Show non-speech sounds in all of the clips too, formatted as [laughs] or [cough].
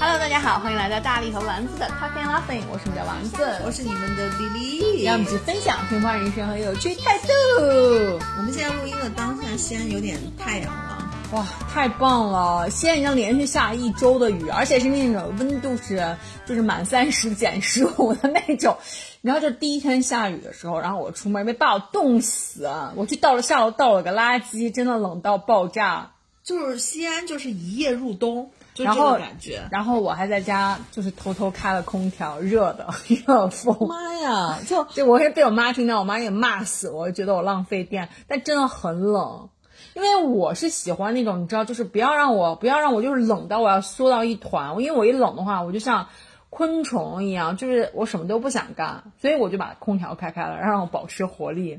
Hello，大家好，欢迎来到大力和丸子的 Talking Laughing，我是你们的丸子，我是你们的丽丽。让我们一起分享平凡人生和有趣态度。我们现在录音的当下，西安有点太阳了，哇，太棒了！西安已经连续下一周的雨，而且是那种温度是就是满三十减十五的那种。然后就第一天下雨的时候，然后我出门没把我冻死，我去倒了下楼倒了个垃圾，真的冷到爆炸。就是西安就是一夜入冬。然后感觉，然后我还在家就是偷偷开了空调，热的 [laughs] 热风。妈呀！就就我也被我妈听到，我妈也骂死我，觉得我浪费电。但真的很冷，因为我是喜欢那种你知道，就是不要让我不要让我就是冷到我要缩到一团。因为我一冷的话，我就像昆虫一样，就是我什么都不想干，所以我就把空调开开了，让我保持活力。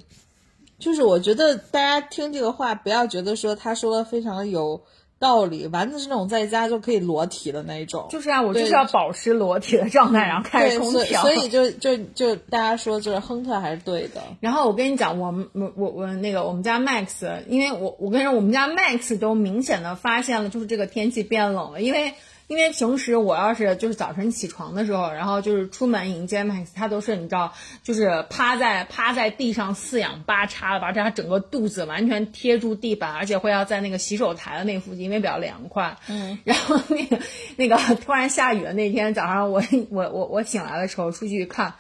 就是我觉得大家听这个话，不要觉得说他说的非常的有。道理，丸子是那种在家就可以裸体的那一种，就是啊，我就是要保持裸体的状态，然后开空调，所以就就就大家说就是亨特还是对的。[laughs] 然后我跟你讲，我们我我我那个我们家 Max，因为我我跟你说，我们家 Max 都明显的发现了，就是这个天气变冷了，因为。因为平时我要是就是早晨起床的时候，然后就是出门迎接 Max，他都是你知道，就是趴在趴在地上四仰八叉的，把他整个肚子完全贴住地板，而且会要在那个洗手台的那附近，因为比较凉快。嗯。然后那个那个突然下雨的那天早上，我我我我醒来的时候出去看。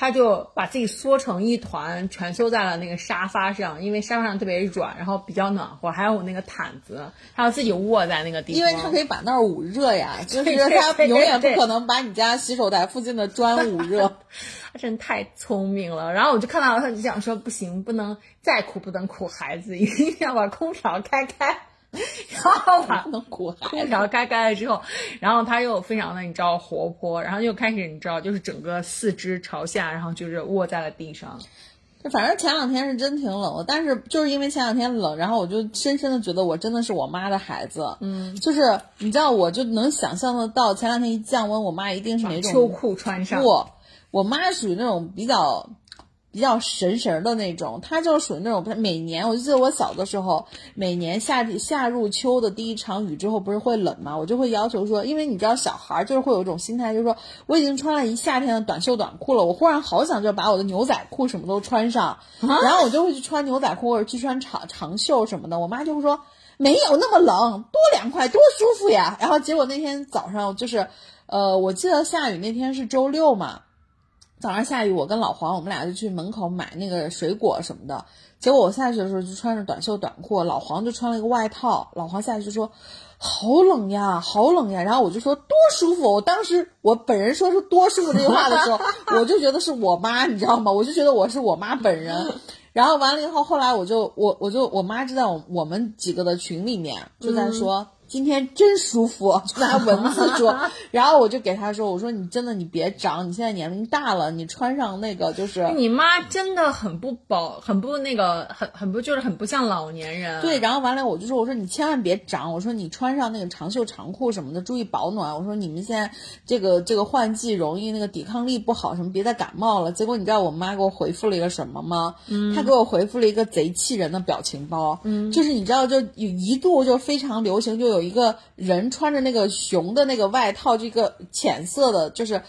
他就把自己缩成一团，蜷缩在了那个沙发上，因为沙发上特别软，然后比较暖和，还有那个毯子，他要自己卧在那个地方。因为他可以把那儿捂热呀，[laughs] 就是他永远不可能把你家洗手台附近的砖捂热。[laughs] 他真太聪明了。然后我就看到他就想说，不行，不能再苦不能苦孩子，一定要把空调开开。[laughs] 然后把空调开开了之后，然后他又非常的你知道活泼，然后又开始你知道就是整个四肢朝下，然后就是卧在了地上。就反正前两天是真挺冷的，但是就是因为前两天冷，然后我就深深的觉得我真的是我妈的孩子。嗯，就是你知道，我就能想象得到前两天一降温，我妈一定是哪种秋裤穿上。不，我妈属于那种比较。比较神神的那种，他就属于那种，每年我就记得我小的时候，每年夏夏入秋的第一场雨之后，不是会冷吗？我就会要求说，因为你知道小孩就是会有一种心态，就是说我已经穿了一夏天的短袖短裤了，我忽然好想就把我的牛仔裤什么都穿上，然后我就会去穿牛仔裤或者去穿长长袖什么的。我妈就会说没有那么冷，多凉快，多舒服呀。然后结果那天早上就是，呃，我记得下雨那天是周六嘛。早上下雨，我跟老黄，我们俩就去门口买那个水果什么的。结果我下去的时候就穿着短袖短裤，老黄就穿了一个外套。老黄下去就说：“好冷呀，好冷呀。”然后我就说：“多舒服！”我当时我本人说出“多舒服”这句话的时候，[laughs] 我就觉得是我妈，你知道吗？我就觉得我是我妈本人。然后完了以后，后来我就我我就我妈就在我我们几个的群里面就在说。今天真舒服，就 [laughs] 拿文字说，[laughs] 然后我就给他说：“我说你真的你别长，你现在年龄大了，你穿上那个就是。”你妈真的很不保，很不那个，很很不就是很不像老年人。对，然后完了我就说：“我说你千万别长，我说你穿上那个长袖长裤什么的，注意保暖。我说你们现在这个这个换季容易那个抵抗力不好，什么别再感冒了。”结果你知道我妈给我回复了一个什么吗？嗯，她给我回复了一个贼气人的表情包。嗯，就是你知道就有一度就非常流行，就有一个人。穿着那个熊的那个外套，这个浅色的，就是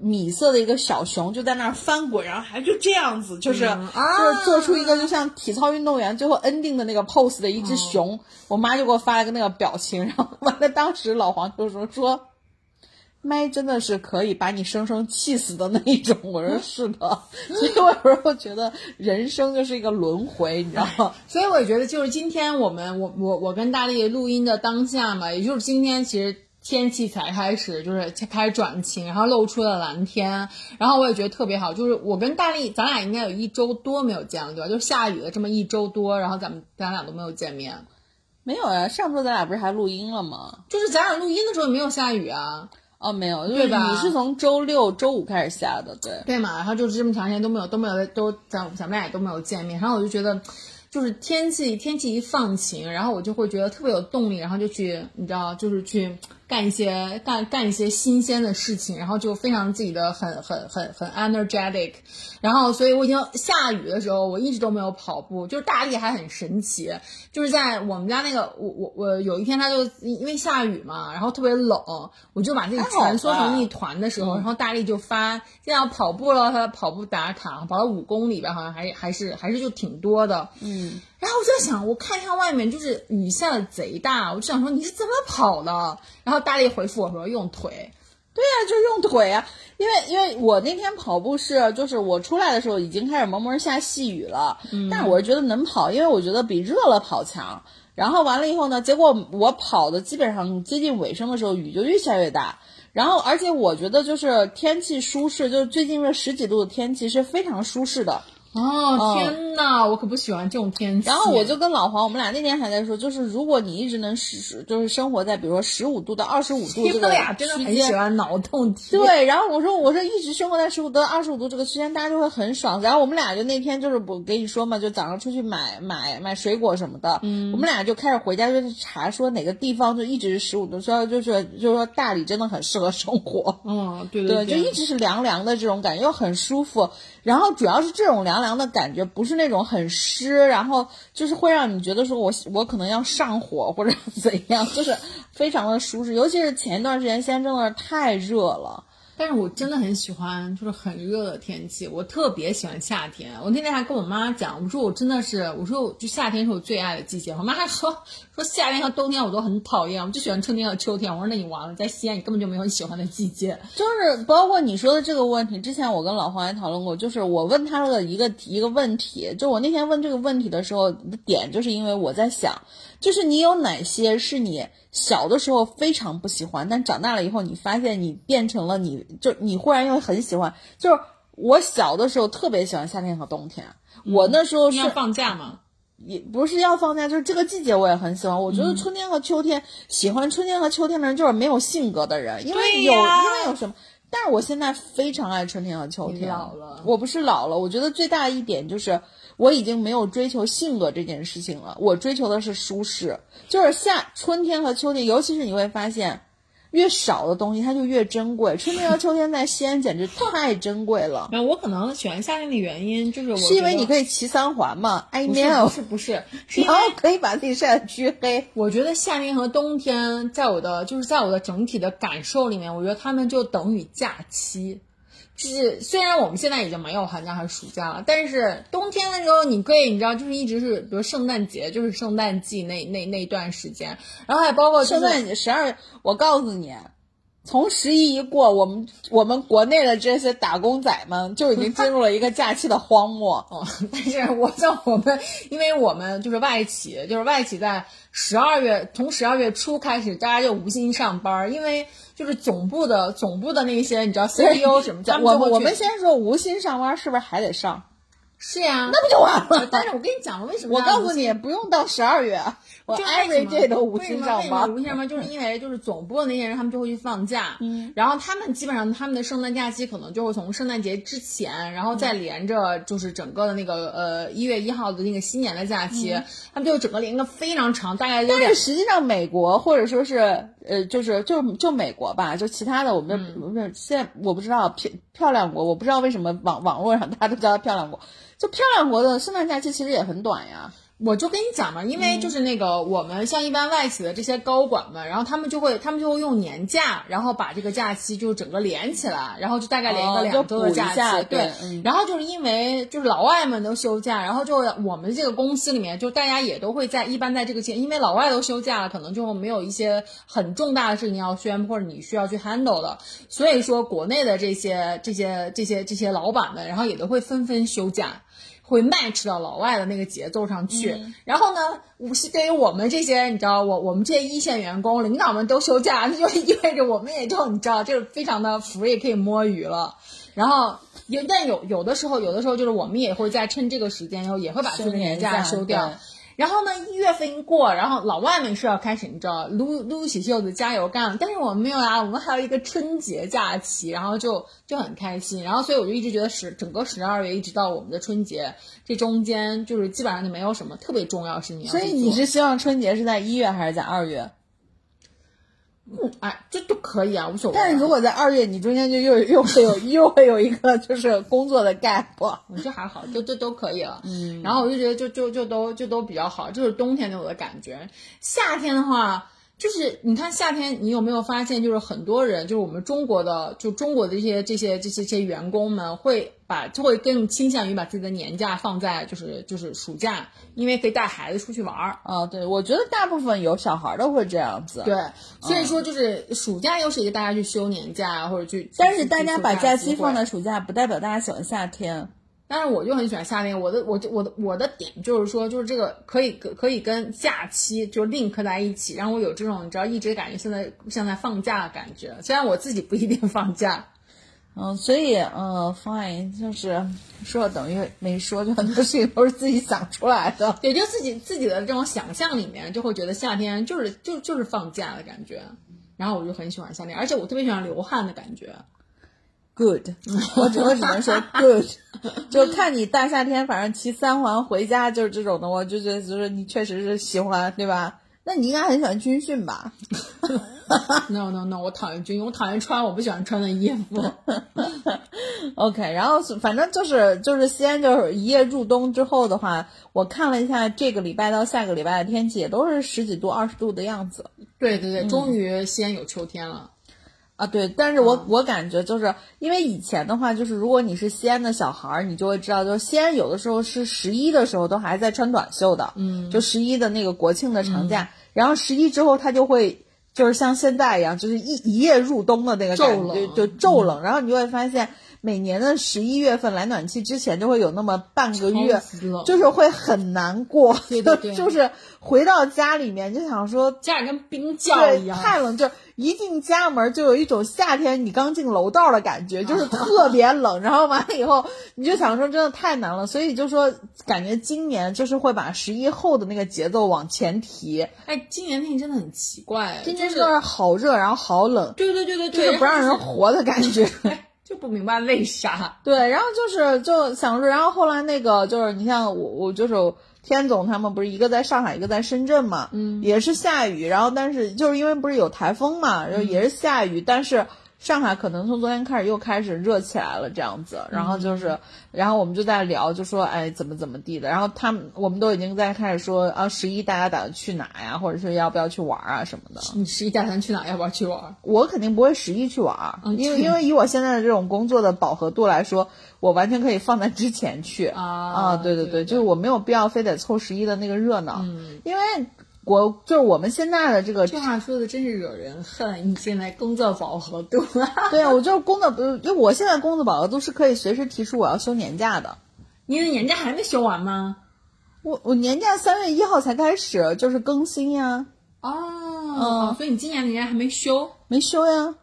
米色的一个小熊，就在那儿翻滚，然后还就这样子，就是就是做出一个就像体操运动员最后 ending 的那个 pose 的一只熊。我妈就给我发了个那个表情，然后完了，当时老黄就说说。麦真的是可以把你生生气死的那一种，我说是的，所以我有时候觉得人生就是一个轮回，你知道吗？[laughs] 所以我也觉得，就是今天我们我我我跟大力录音的当下嘛，也就是今天，其实天气才开始就是开始转晴，然后露出了蓝天，然后我也觉得特别好。就是我跟大力，咱俩应该有一周多没有见了，对吧？就是下雨了这么一周多，然后咱们咱俩都没有见面，没有呀？上周咱俩不是还录音了吗？就是咱俩录音的时候没有下雨啊。哦，没有，对吧？你是从周六周五开始下的，对对嘛？然后就是这么长时间都没有都没有都咱咱们俩也都没有见面，然后我就觉得，就是天气天气一放晴，然后我就会觉得特别有动力，然后就去你知道，就是去干一些干干一些新鲜的事情，然后就非常自己的很很很很 energetic，然后所以我已经下雨的时候，我一直都没有跑步，就是大力还很神奇，就是在我们家那个我我我有一天他就因为下雨嘛，然后特别冷，我就把自己蜷缩成一团的时候，然后大力就发现在要跑步了，他跑步打卡跑了五公里吧，好像还还是还是就挺多的，嗯。然后我就在想，我看一下外面，就是雨下的贼大，我就想说你是怎么跑的？然后大力回复我说用腿。对呀，就用腿啊，因为因为我那天跑步是，就是我出来的时候已经开始蒙蒙下细雨了，嗯但是我是觉得能跑，因为我觉得比热了跑强。然后完了以后呢，结果我跑的基本上接近尾声的时候，雨就越下越大。然后而且我觉得就是天气舒适，就是最近这十几度的天气是非常舒适的。哦天呐，我可不喜欢这种天气。然后我就跟老黄，我们俩那天还在说，就是如果你一直能十，就是生活在比如说十五度到二十五度这个真的很喜欢脑洞题。对，然后我说我说一直生活在十五度到二十五度这个区间，大家就会很爽。然后我们俩就那天就是我给你说嘛，就早上出去买买买水果什么的，嗯，我们俩就开始回家就查说哪个地方就一直是十五度，说就是就是说大理真的很适合生活。嗯，对对，就一直是凉凉的这种感觉，又很舒服。然后主要是这种凉凉的感觉，不是那种很湿，然后就是会让你觉得说我我可能要上火或者怎样，[laughs] 就是非常的舒适。尤其是前一段时间，现在真的是太热了。但是我真的很喜欢，就是很热的天气。我特别喜欢夏天。我那天还跟我妈讲，我说我真的是，我说我就夏天是我最爱的季节。我妈还说说夏天和冬天我都很讨厌，我就喜欢春天和秋天。我说那你完了，在西安你根本就没有你喜欢的季节。就是包括你说的这个问题，之前我跟老黄也讨论过。就是我问他的一个一个问题，就我那天问这个问题的时候的点，就是因为我在想，就是你有哪些是你。小的时候非常不喜欢，但长大了以后，你发现你变成了你，就你忽然又很喜欢。就是我小的时候特别喜欢夏天和冬天，我那时候是放假吗？也不是要放假，就是这个季节我也很喜欢。我觉得春天和秋天，喜欢春天和秋天的人就是没有性格的人，因为有因为有什么？但是我现在非常爱春天和秋天。老了，我不是老了，我觉得最大的一点就是。我已经没有追求性格这件事情了，我追求的是舒适。就是夏、春天和秋天，尤其是你会发现，越少的东西它就越珍贵。春天和秋天在西安简直太珍贵了。那 [laughs] 我可能喜欢夏天的原因就是，是因为你可以骑三环嘛？I know，不是不是，因为可以把自己晒得黢黑。我觉得夏天和冬天，在我的就是在我的整体的感受里面，我觉得他们就等于假期。就是虽然我们现在已经没有寒假和暑假了，但是冬天的时候，你可以你知道，就是一直是，比如圣诞节，就是圣诞季那那那段时间，然后还包括圣诞节十二。我告诉你，从十一一过，我们我们国内的这些打工仔们就已经进入了一个假期的荒漠。嗯，[laughs] 但是我像我们，因为我们就是外企，就是外企在十二月从十二月初开始，大家就无心上班，因为。就是总部的总部的那些，你知道 CEO 什么叫？我我们先说无心上班，是不是还得上？是呀，那不就完了？但是我跟你讲了，为什么？我告诉你，不用到十二月。我 every day 都无心上班，无心上班，就是因为就是总部的那些人，他们就会去放假，嗯，然后他们基本上他们的圣诞假期可能就会从圣诞节之前，然后再连着就是整个的那个呃一月一号的那个新年的假期，他们就整个连个非常长，大概就。但是实际上美国或者说是呃就是就就美国吧，就其他的我们不是现在我不知道漂漂亮国，我不知道为什么网网络上大家都叫它漂亮国，就漂亮国的圣诞假期其实也很短呀。我就跟你讲嘛，因为就是那个我们像一般外企的这些高管们，然后他们就会他们就会用年假，然后把这个假期就整个连起来，然后就大概连个两周的假期。对，然后就是因为就是老外们都休假，然后就我们这个公司里面就大家也都会在一般在这个期，因为老外都休假了，可能就没有一些很重大的事情要宣布或者你需要去 handle 的，所以说国内的这些这些这些这些老板们，然后也都会纷纷休假。会 match 到老外的那个节奏上去，然后呢，对于我们这些，你知道，我我们这些一线员工，领导们都休假，那 [laughs] 就意味着我们也就你知道，就是非常的 free，可以摸鱼了。然后有，但有有的时候，有的时候就是我们也会在趁这个时间，然后也会把这个年假休掉。然后呢，一月份一过，然后老外们是要开始，你知道，撸撸起袖子加油干。但是我们没有啊，我们还有一个春节假期，然后就就很开心。然后所以我就一直觉得十整个十二月一直到我们的春节这中间，就是基本上就没有什么特别重要事情。所以你是希望春节是在一月还是在二月？嗯，哎，这都可以啊，无所谓啊。但是如果在二月，你中间就又又会有 [laughs] 又会有一个就是工作的 gap。我这还好，都都都可以了。嗯，然后我就觉得就就就都就都比较好，就是冬天给我的感觉。夏天的话，就是你看夏天，你有没有发现，就是很多人，就是我们中国的，就中国的这些这些这些这些员工们，会把就会更倾向于把自己的年假放在就是就是暑假，因为可以带孩子出去玩儿。啊，对，我觉得大部分有小孩的会这样子。对，所以说就是暑假又是一个大家去休年假或者去，但是大家把假期放。在暑假，不代表大家喜欢夏天。但是我就很喜欢夏天，我的我就我的我的点就是说，就是这个可以可以跟假期就 link 在一起，让我有这种你知道一直感觉现在像在放假的感觉，虽然我自己不一定放假。嗯，所以嗯，fine，就是说等于没说，就很多事情都是自己想出来的。也就自己自己的这种想象里面，就会觉得夏天就是就就是放假的感觉，然后我就很喜欢夏天，而且我特别喜欢流汗的感觉。Good，[laughs] 我只我只能说 good，就看你大夏天，反正骑三环回家就是这种的，我就觉得就是你确实是喜欢，对吧？那你应该很喜欢军训吧？No no no，我讨厌军，我讨厌穿我不喜欢穿的衣服。[laughs] OK，然后是反正就是就是西安就是一夜入冬之后的话，我看了一下这个礼拜到下个礼拜的天气，也都是十几度、二十度的样子。对对对，终于西安有秋天了。啊，对，但是我、我感觉就是因为以前的话，就是如果你是西安的小孩儿，你就会知道，就是西安有的时候是十一的时候都还在穿短袖的，嗯，就十一的那个国庆的长假，然后十一之后它就会就是像现在一样，就是一一夜入冬的那个感觉，就骤冷，然后你就会发现每年的十一月份来暖气之前就会有那么半个月就是会很难过，对对对 [laughs] 就是回到家里面就想说家里跟冰窖，一样。太冷，就一进家门就有一种夏天你刚进楼道的感觉，就是特别冷。然后完了以后，你就想说真的太难了，所以就说感觉今年就是会把十一后的那个节奏往前提。哎，今年天气真的很奇怪，今年就就是是好热，然后好冷，对对对对就对，是不让人活的感觉。[laughs] 就不明白为啥。对，然后就是就想说，然后后来那个就是你像我，我就是天总他们不是一个在上海，一个在深圳嘛，嗯，也是下雨，然后但是就是因为不是有台风嘛，然后也是下雨，但是上海可能从昨天开始又开始热起来了这样子，然后就是，然后我们就在聊，就说哎怎么怎么地的，然后他们我们都已经在开始说啊十一大家打算去哪呀，或者是要不要去玩啊什么的。你十一打算去哪？要不要去玩？我肯定不会十一去玩儿，嗯因为因为以我现在的这种工作的饱和度来说，我完全可以放在之前去啊对对对对就是我没有必要非得凑十一的那个热闹，嗯，因为我就是我们现在的这个，这话说的真是惹人恨。你现在工作饱和度，对啊，我就是工作，呃因为我现在工作饱和度是可以随时提出我要休年假的，你的年假还没休完吗？我我年假三月一号才开始就是更新呀，哦，所以你今年年假还没休。没休呀，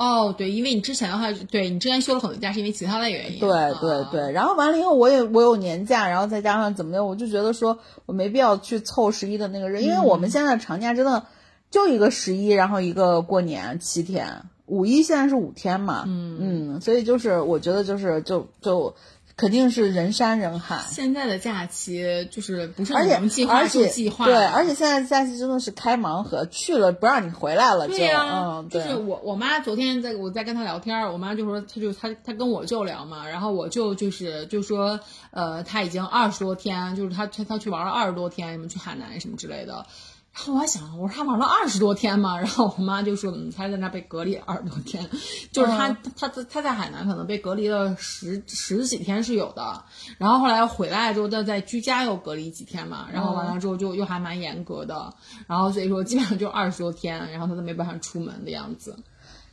哦，对，因为你之前的话，对你之前休了很多假，是因为其他的原因。对对啊，对，然后完了以后，我也我有年假，然后再加上怎么样，我就觉得说我没必要去凑十一的那个日，因为我们现在长假真的就一个十一，然后一个过年七天，五一现在是五天嘛，嗯。嗯，所以就是我觉得就是就就肯定是人山人海。现在的假期就是不是而且你能计划就而且计划，对，而且现在假期真的是开盲盒，去了不让你回来了就，对呀、嗯，就是我我妈昨天在我在跟她聊天儿，我妈就说她就她她跟我舅聊嘛，然后我舅就是就说呃她已经二十多天，就是她她她去玩了二十多天，什么去海南什么之类的。然后我还想，我说他玩了二十多天嘛，然后我妈就说，嗯，他在那被隔离二十多天，就是他他他他在海南可能被隔离了十十几天是有的，然后后来回来之后，再在居家又隔离几天嘛，然后完了之后就又还蛮严格的，然后所以说基本上就二十多天，然后他都没办法出门的样子。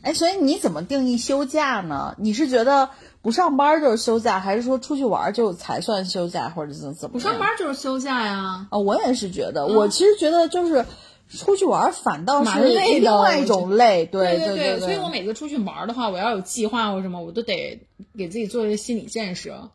哎，所以你怎么定义休假呢？你是觉得不上班就是休假，还是说出去玩就才算休假，或者怎怎么？不上班就是休假呀。啊、我也是觉得，我其实觉得就是出去玩反倒是另外一种累，对对对所以我每次出去玩的话，我要有计划或什么，我都得给自己做一个心理建设。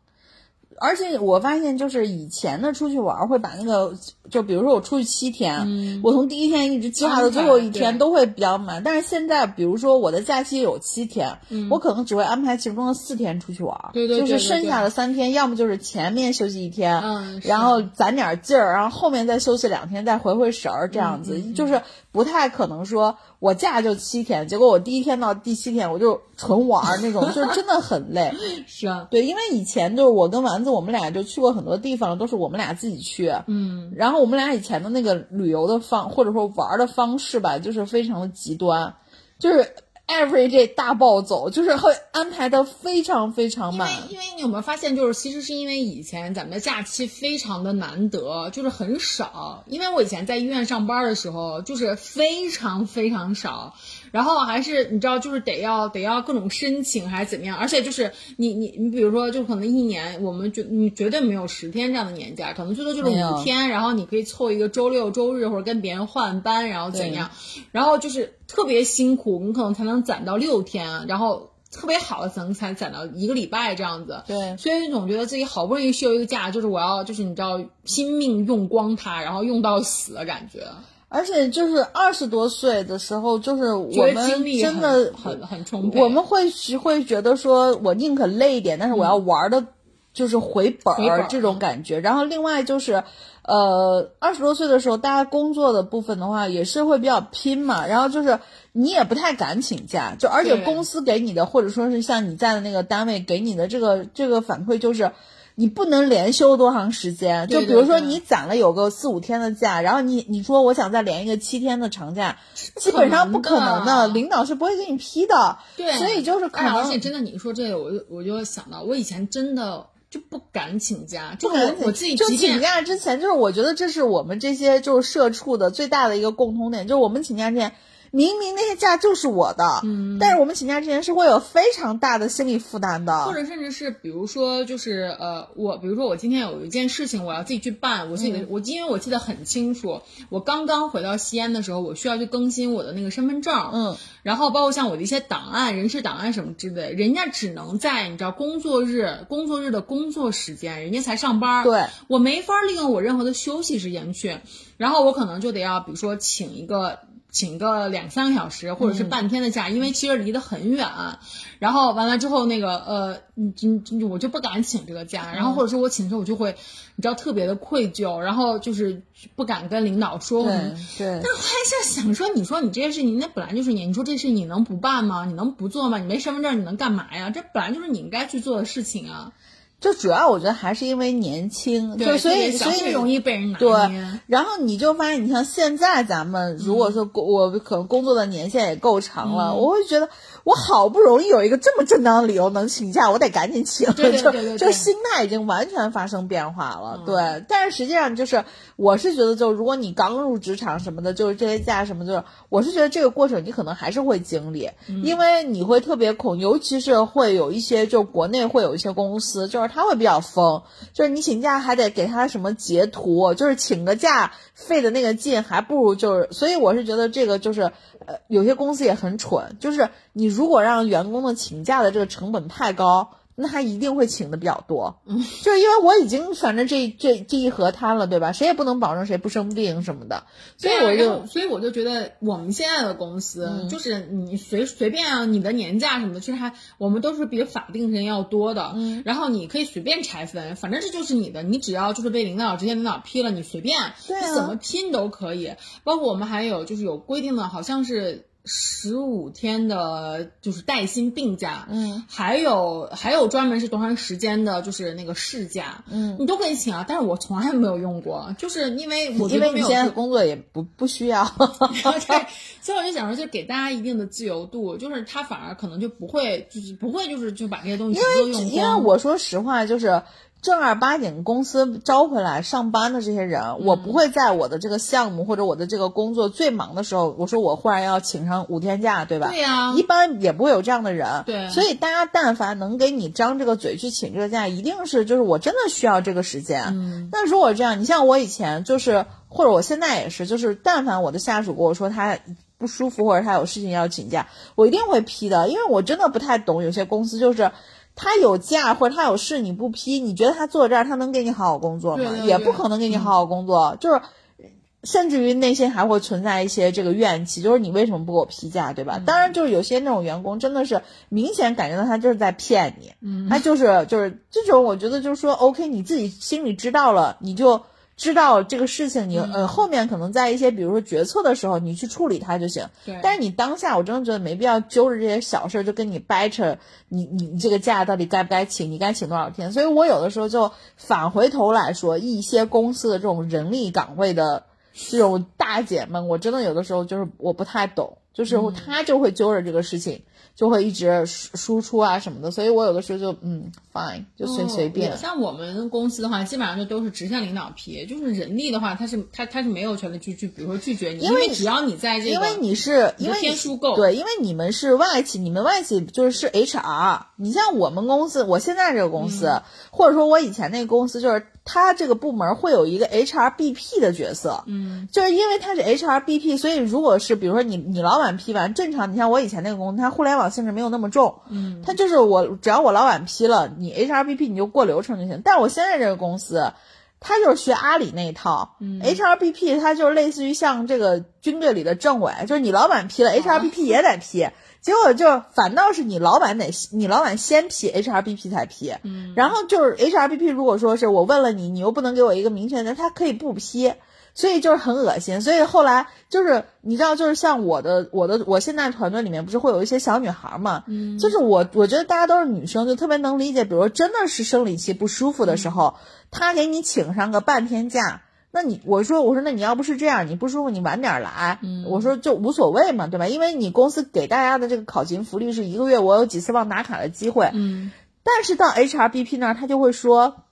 而且我发现，就是以前的出去玩会把那个就比如说我出去七天，我从第一天一直计划到最后一天都会比较满。但是现在，比如说我的假期有七天，我可能只会安排其中的四天出去玩儿，嗯对对对就是剩下的三天，要么就是前面休息一天，嗯然后攒点劲儿，然后后面再休息两天，再回回神儿，这样子、嗯就是不太可能说我假就七天，结果我第一天到第七天我就纯玩儿那种，[laughs] 就是真的很累。是啊，对，因为以前就是我跟丸子，我们俩就去过很多地方，都是我们俩自己去。嗯，然后我们俩以前的那个旅游的方或者说玩儿的方式吧，就是非常的极端，就是 every day 大暴走，就是会安排的非常非常满因为。因为你有没有发现，就是其实是因为以前咱们的假期非常的难得，就是很少。因为我以前在医院上班的时候，就是非常非常少。然后还是你知道，就是得要得要各种申请还是怎么样，而且就是你你你比如说，就可能一年我们绝你绝对没有十天这样的年假，可能最多就是五天，然后你可以凑一个周六周日或者跟别人换班，然后怎样，然后就是特别辛苦，你可能才能攒到六天，然后特别好的可能才攒到一个礼拜这样子。对。所以总觉得自己好不容易休一个假，就是我要就是你知道拼命用光它，然后用到死的感觉，而且就是二十多岁的时候，就是我们真的很很很充沛。我们会是会觉得说，我宁可累一点，但是我要玩的，就是回本儿儿这种感觉。然后另外就是，呃，二十多岁的时候，大家工作的部分的话，也是会比较拼嘛。然后就是你也不太敢请假，就而且公司给你的，或者说是像你在的那个单位给你的这个这个反馈就是。你不能连休多长时间，就比如说你攒了有个四五天的假，然后你你说我想再连一个七天的长假，基本上不可能的，领导是不会给你批的。对，所以就是可哎而能且真的，你说这个，我就我就想到，我以前真的就不敢请假，就我我自己就请假之前，就是我觉得这是我们这些就是社畜的最大的一个共同点，就是我们请假之前，明明那些假就是我的，嗯，但是我们请假之前是会有非常大的心理负担的，或者甚至是比如说，就是呃，我比如说我今天有一件事情我要自己去办，我自己的、我因为我记得很清楚，我刚刚回到西安的时候，我需要去更新我的那个身份证，嗯，然后包括像我的一些档案、人事档案什么之类，人家只能在你知道工作日、工作日的工作时间，人家才上班，对，我没法利用我任何的休息时间去，然后我可能就得要比如说请一个。请个两三个小时，或者是半天的假，因为其实离得很远。然后完了之后，那个呃，你你你我就不敢请这个假，然后或者说我请的时候，我就会你知道特别的愧疚，然后就是不敢跟领导说。对对。但是后来现在想说，你说你这些事情，那本来就是你，你说这事你能不办吗？你能不做吗？你没身份证，你能干嘛呀？这本来就是你应该去做的事情啊。就主要我觉得还是因为年轻，就对，所以所以容易被人拿对捏。，然后你就发现，你像现在咱们如果说工我可能工作的年限也够长了，我会觉得我好不容易有一个这么正当的理由能请假，我得赶紧请，对对 [laughs] 就就心态已经完全发生变化了。对，但是实际上就是我是觉得，就如果你刚入职场什么的，就是这些假什么就是，我是觉得这个过程你可能还是会经历，因为你会特别恐，尤其是会有一些就国内会有一些公司，就是他会比较疯。就是你请假还得给他什么截图，就是请个假费的那个劲，还不如就是，所以我是觉得这个就是，呃，有些公司也很蠢，就是你如果让员工的请假的这个成本太高。那他一定会请的比较多，嗯，就是因为我已经反正这这这一盒摊了，对吧？谁也不能保证谁不生病什么的，所以我就所以我就觉得我们现在的公司，嗯就是你随随便啊，你的年假什么的，其实还我们都是比法定时间要多的。嗯，然后你可以随便拆分，反正这就是你的，你只要就是被领导直接领导批了，你随便，对啊你怎么拼都可以。包括我们还有就是有规定的，好像是。十五天的，就是带薪病假，嗯，还有还有专门是多长时间的，就是那个事假，嗯，你都可以请啊。但是我从来没有用过，就是因为我觉因为你得没有现在工作也不不需要，[laughs] 对，所以我就想说，就给大家一定的自由度，就是他反而可能就不会，就是不会，就是就把这些东西全都用光。因为我说实话，就是正儿八经公司招回来上班的这些人，嗯我不会在我的这个项目或者我的这个工作最忙的时候，我说我忽然要请上五天假，对吧？对呀一般也不会有这样的人。对所以大家但凡能给你张这个嘴去请这个假，一定是就是我真的需要这个时间。嗯，那如果这样，你像我以前就是，或者我现在也是，就是但凡我的下属跟我说他。不舒服或者他有事情要请假，我一定会批的，因为我真的不太懂有些公司就是他有假或者他有事你不批，你觉得他坐这儿他能给你好好工作吗？对对对。也不可能给你好好工作，就是甚至于内心还会存在一些这个怨气，就是你为什么不给我批假，对吧？当然，就是有些那种员工真的是明显感觉到他就是在骗你，嗯，他就是就是这种，我觉得就是说，OK，你自己心里知道了，你就知道这个事情，你呃后面可能在一些比如说决策的时候，你去处理它就行。对。但是你当下，我真的觉得没必要揪着这些小事儿就跟你掰扯，你你你这个假到底该不该请，你该请多少天？所以我有的时候就返回头来说，一些公司的这种人力岗位的。这种大姐们，我真的有的时候就是我不太懂，就是她就会揪着这个事情，就会一直输输出啊什么的，所以我有的时候就嗯，fine，就随随便。像我们公司的话，基本上就都是直线领导批，就是人力的话，他是他他是没有权利去去，比如说拒绝你，因为只要你在这个，因为你是因为天数够，对，因为你们是外企，你们外企就是是 HR，你像我们公司，我现在这个公司，或者说我以前那个公司就是。他这个部门会有一个 HRBP 的角色，嗯，就是因为他是 HRBP，所以如果是比如说你你老板批完，正常你像我以前那个公司，他互联网性质没有那么重，嗯，它就是我只要我老板批了，你 HRBP 你就过流程就行。但是我现在这个公司，他就是学阿里那一套，HRBP 它就是类似于像这个军队里的政委，就是你老板批了，HRBP 也得批。结果就反倒是你老板得你老板先批 HRBP 才批，嗯，然后就是 HRBP 如果说是我问了你，你又不能给我一个明确的，他可以不批，所以就是很恶心。所以后来就是你知道，就是像我的我的我现在团队里面不是会有一些小女孩嘛，嗯，就是我我觉得大家都是女生，就特别能理解，比如说真的是生理期不舒服的时候，他给你请上个半天假。那你我说我说那你要不是这样，你不舒服你晚点来，嗯我说就无所谓嘛，对吧？因为你公司给大家的这个考勤福利是一个月我有几次忘打卡的机会，嗯，但是到 HRBP 那儿他就会说，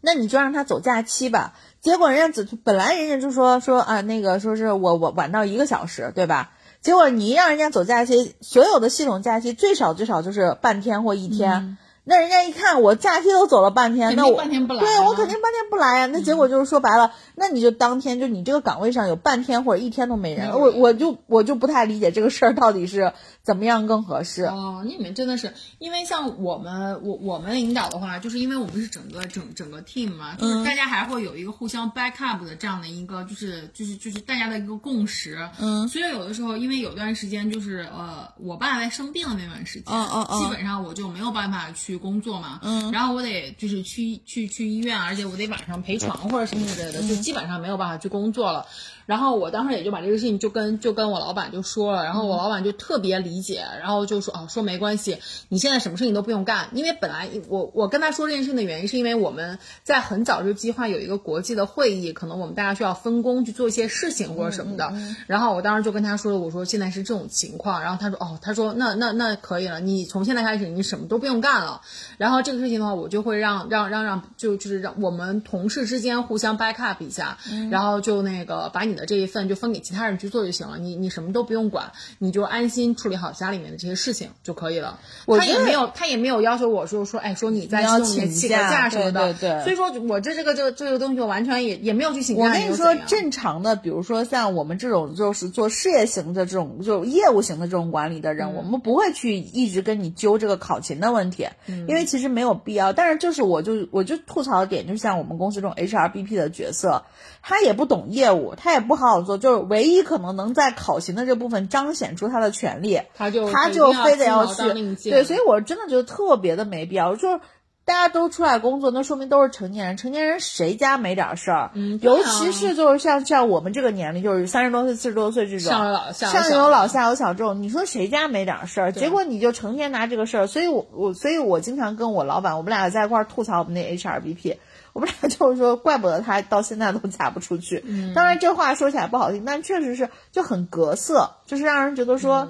那你就让他走假期吧。结果人家只本来人家就说说啊那个说是我我晚到一个小时，对吧？结果你一让人家走假期，所有的系统假期最少最少就是半天或一天。那人家一看我假期都走了半天，那我对我肯定半天不来呀。那结果就是说白了，那你就当天就你这个岗位上有半天或者一天都没人，我我就我就不太理解这个事儿到底是怎么样更合适。哦，你们真的是因为像我们我我们领导的话，就是因为我们是整个整整个 team 嘛，就是大家还会有一个互相 back up 的这样的一个就是就是就是大家的一个共识。嗯，所以有的时候因为有段时间就是呃我爸在生病的那段时间，嗯嗯嗯，基本上我就没有办法去。工作嘛，嗯，然后我得就是去去去医院，而且我得晚上陪床或者什么之类的，就基本上没有办法去工作了。然后我当时也就把这个事情就跟就跟我老板就说了，然后我老板就特别理解，然后就说哦说没关系，你现在什么事情都不用干，因为本来我我跟他说这件事情的原因是因为我们在很早就计划有一个国际的会议，可能我们大家需要分工去做一些事情或者什么的。然后我当时就跟他说了，我说现在是这种情况，然后他说哦，他说那那那可以了，你从现在开始你什么都不用干了。然后这个事情的话，我就会让让让让就就是让我们同事之间互相 back up 一下，然后就那个把你的这一份就分给。其他人去做就行了，你你什么都不用管，你就安心处理好家里面的这些事情就可以了。他也没有，他也没有要求我说说，哎，说你在系统里面请个假什么的。对对。所以说我这这个这个这个东西完全也也没有去请假。我跟你说，正常的，比如说像我们这种就是做事业型的这种就业务型的这种管理的人，我们不会去一直跟你揪这个考勤的问题，因为其实没有必要。但是就是我就我就吐槽的点，就像我们公司这种 HRBP 的角色，他也不懂业务，他也不好好做，就是。唯一可能能在考勤的这部分彰显出他的权利，他就他就非得要去对，所以我真的觉得特别的没必要。就是大家都出来工作，那说明都是成年人，成年人谁家没点事儿？嗯，尤其是就是像像我们这个年龄，就是三十多岁、四十多岁这种，上有老下上有老下有小这种，你说谁家没点事儿？结果你就成天拿这个事儿，所以我我所以我经常跟我老板，我们俩在一块儿吐槽我们那 HRBP。我们俩就是说，怪不得他到现在都嫁不出去。当然，这话说起来不好听，但确实是就很格色，就是让人觉得说。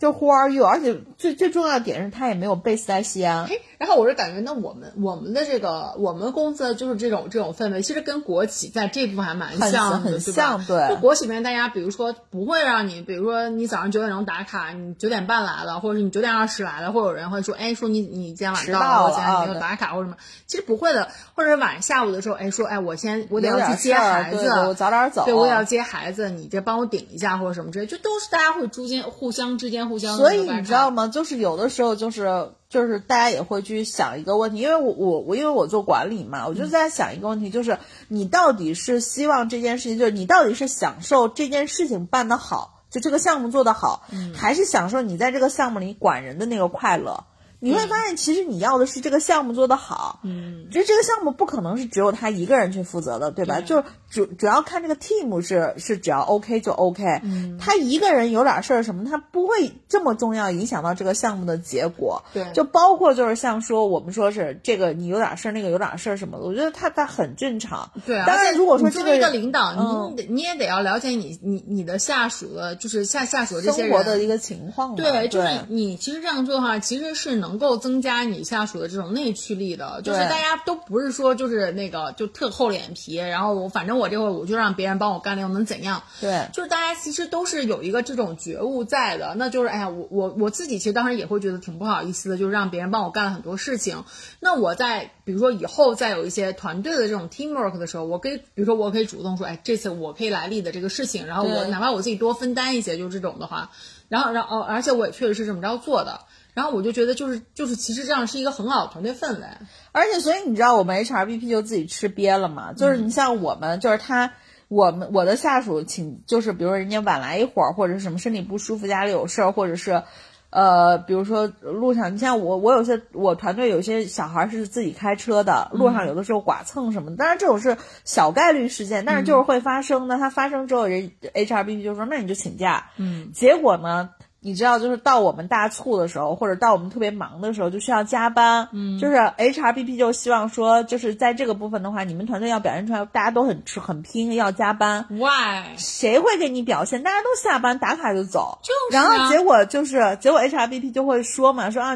就 Who are you？而且最最重要的点是，他也没有 base 在西安。然后我是感觉，那我们我们的这个我们公司就是这种这种氛围，其实跟国企在这部分还蛮像的，很像？对。就国企里面，大家比如说不会让你，比如说你早上九点钟打卡，你九点半来了，或者是你九点二十来了，或者有人会说，哎，说你你今天晚上到了，今天没有打卡或者什么。其实不会的，或者晚上下午的时候，哎，说哎，我先我得要去接孩子，我早点走。对，我也要接孩子，你这帮我顶一下或者什么之类，就都是大家会之间互相之间。互相。所以你知道吗？就是有的时候就是就是大家也会去想一个问题，因为我我我因为我做管理嘛，我就在想一个问题，就是你到底是希望这件事情，就是你到底是享受这件事情办得好，就这个项目做得好，还是享受你在这个项目里管人的那个快乐？你会发现，其实你要的是这个项目做得好。嗯，其实这个项目不可能是只有他一个人去负责的，对吧？就主主要看这个 team 是是只要 OK 就 OK。嗯，他一个人有点事儿什么，他不会这么重要影响到这个项目的结果。对，就包括就是像说我们说是这个你有点事儿，那个有点事儿什么的，我觉得他他很正常。对，当然如果说作为一个领导，你你也得要了解你你你的下属的，就是下下属的这些生活的一个情况。对，就是你其实这样做的话，其实是能够增加。你下属的这种内驱力的，就是大家都不是说就是那个就特厚脸皮，然后我反正我这回我就让别人帮我干了又能怎样？对，就是大家其实都是有一个这种觉悟在的，那就是哎呀，我我我自己其实当时也会觉得挺不好意思的，就是让别人帮我干了很多事情。那我在比如说以后再有一些团队的这种 teamwork 的时候，我可以比如说我可以主动说，哎，这次我可以来立的这个事情，然后我哪怕我自己多分担一些，就这种的话，然后然后而且我也确实是这么着做的。然后我就觉得，就是就是，其实这样是一个很好的团队氛围。而且，所以你知道，我们 HRBP 就自己吃瘪了嘛？就是你像我们，就是他，我们我的下属请，就是比如说人家晚来一会儿，或者是什么身体不舒服，家里有事儿，或者是，呃，比如说路上，你像我，我有些我团队有些小孩是自己开车的，路上有的时候剐蹭什么的，当然这种是小概率事件，但是就是会发生的。它发生之后，人 HRBP 就说那你就请假。嗯。结果呢？你知道，就是到我们大促的时候，或者到我们特别忙的时候，就需要加班。嗯，就是 HRBP 就希望说，就是在这个部分的话，你们团队要表现出来，大家都很吃很拼，要加班。Why？谁会给你表现？大家都下班打卡就走。就是。然后结果就是，结果 HRBP 就会说嘛，说啊，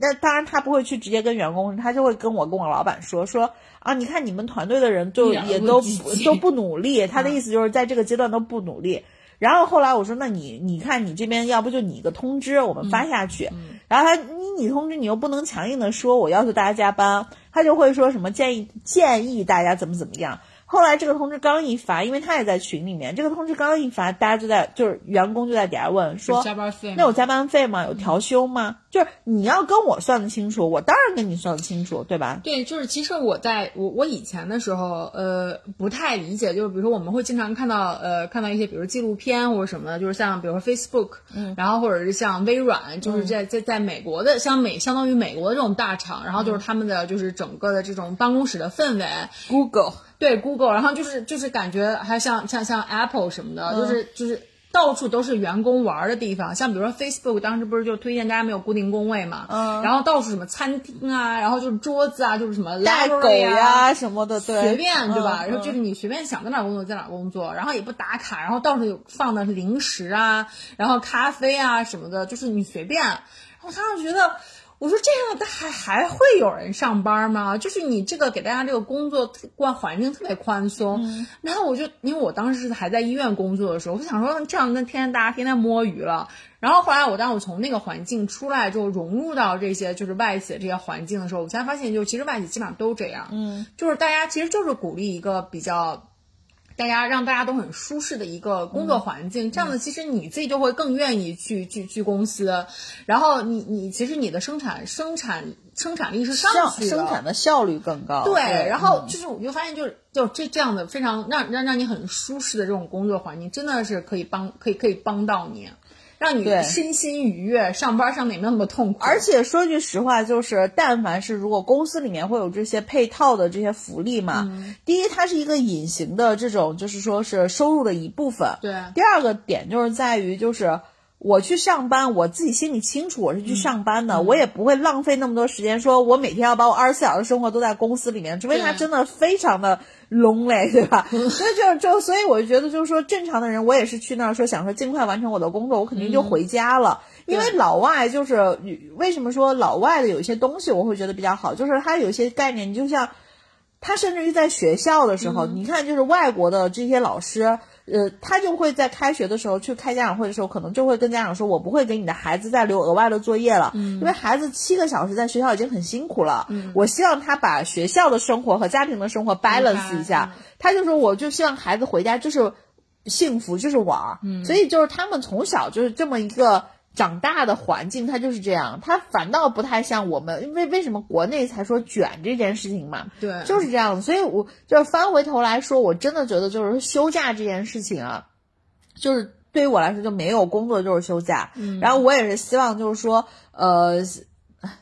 那当然他不会去直接跟员工，他就会跟我跟我老板说说啊，你看你们团队的人就也都都不努力，他的意思就是在这个阶段都不努力。然后后来我说，那你你看你这边要不就拟一个通知，我们发下去。然后他你拟通知你又不能强硬的说，我要求大家加班，他就会说什么建议建议大家怎么怎么样。后来这个通知刚一发，因为他也在群里面，这个通知刚一发，大家就在就是员工就在底下问说，加班费那有加班费吗？有调休吗？就是你要跟我算得清楚，我当然跟你算得清楚，对吧？对，就是其实我在我我以前的时候，呃，不太理解，就是比如说我们会经常看到呃看到一些比如纪录片或者什么的，就是像比如说 Facebook，嗯，然后或者是像微软，就是在在在美国的像美相当于美国的这种大厂，然后就是他们的就是整个的这种办公室的氛围，Google。对 Google，然后就是就是感觉还像像像 Apple 什么的，就是就是到处都是员工玩的地方。像比如说 Facebook 当时不是就推荐大家没有固定工位嘛，嗯，然后到处什么餐厅啊，然后就是桌子啊，就是什么带狗呀什么的，对，随便对吧？然后就是你随便想在哪工作在哪工作，然后也不打卡，然后到处有放的零食啊，然后咖啡啊什么的，就是你随便。然后他就觉得。我说这样，的还还会有人上班吗？就是你这个给大家这个工作关环境特别宽松，然后我就因为我当时还在医院工作的时候，我就想说这样那天天大家天天摸鱼了。然后后来我当我从那个环境出来之后，融入到这些就是外企的这些环境的时候，我才发现，就其实外企基本上都这样，嗯，就是大家其实就是鼓励一个比较。大家让大家都很舒适的一个工作环境，这样子其实你自己就会更愿意去去去公司，然后你你其实你的生产生产生产力是上去的，生产的效率更高。对，然后就是我就发现就是就这这样的非常让让让你很舒适的这种工作环境，真的是可以帮可以可以帮到你。让你身心愉悦，上班上的也没有那么痛苦。而且说句实话，就是但凡是如果公司里面会有这些配套的这些福利嘛，第一，它是一个隐形的这种，就是说是收入的一部分。对。第二个点就是在于，就是我去上班，我自己心里清楚我是去上班的，我也不会浪费那么多时间，说我每天要把我二十四小时生活都在公司里面，除非他真的非常的。龙嘞，对吧？[laughs] 所以就就所以我就觉得，就是说正常的人，我也是去那儿说想说尽快完成我的工作，我肯定就回家了。因为老外就是为什么说老外的有一些东西我会觉得比较好，就是他有一些概念，你就像他甚至于在学校的时候，你看就是外国的这些老师。呃，他就会在开学的时候去开家长会的时候，可能就会跟家长说：“我不会给你的孩子再留额外的作业了，因为孩子七个小时在学校已经很辛苦了。我希望他把学校的生活和家庭的生活 balance 一下。”他就说：“我就希望孩子回家就是幸福，就是玩儿。”所以就是他们从小就是这么一个长大的环境它就是这样，它反倒不太像我们，因为为什么国内才说卷这件事情嘛，对，就是这样。所以我就是翻回头来说，我真的觉得就是休假这件事情啊，就是对于我来说就没有工作就是休假。嗯然后我也是希望就是说，呃。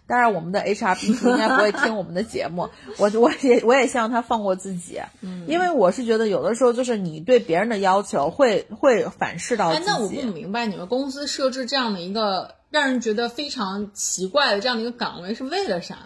当然，我们的 HRBP [laughs] 应该不会听我们的节目，我我也我也希望他放过自己，嗯因为我是觉得有的时候就是你对别人的要求会会反噬到自己。，哎那我不明白你们公司设置这样的一个让人觉得非常奇怪的这样的一个岗位是为了啥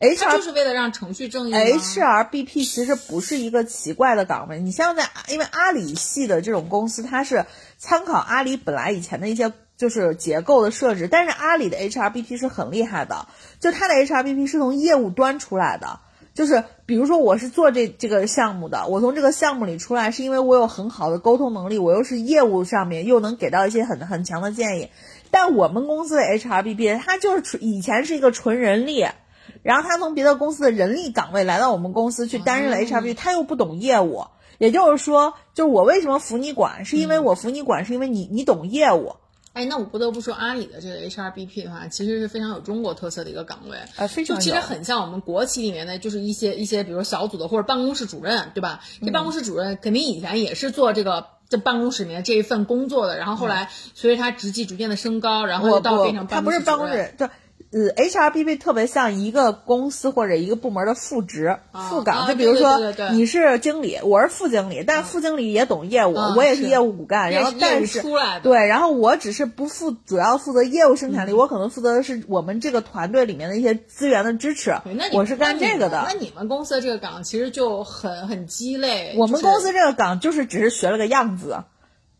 ？HR 就是为了让程序正义 HRBP 其实不是一个奇怪的岗位，你像在因为阿里系的这种公司，它是参考阿里本来以前的一些就是结构的设置，但是阿里的 HRBP 是很厉害的，就它的 HRBP 是从业务端出来的。就是比如说我是做这这个项目的，我从这个项目里出来，是因为我有很好的沟通能力，我又是业务上面又能给到一些很很强的建议。但我们公司的 HRBP 它就是纯以前是一个纯人力，然后他从别的公司的人力岗位来到我们公司去担任了 HRBP，、他又不懂业务。也就是说，就是我为什么服你管，是因为我服你管，是因为你你懂业务。哎，那我不得不说，阿里的这个 HRBP 的话，其实是非常有中国特色的一个岗位，呃非常就其实很像我们国企里面的，就是一些一些，比如小组的或者办公室主任，对吧？这办公室主任肯定以前也是做这个在办公室里面这一份工作的，然后后来随着他职级逐渐的升高，然后我就到不变成，他不是办公主任 [laughs] 呃 HRBP 特别像一个公司或者一个部门的副职、副岗。啊就比如说你是经理，我是副经理，但副经理也懂业务，我也是业务骨干，然后但是对，然后我只是不负主要负责业务生产嗯力，我可能负责的是我们这个团队里面的一些资源的支持那，我是干这个的那。你们公司的这个岗其实就很很鸡肋。就是我们公司这个岗就是只是学了个样子，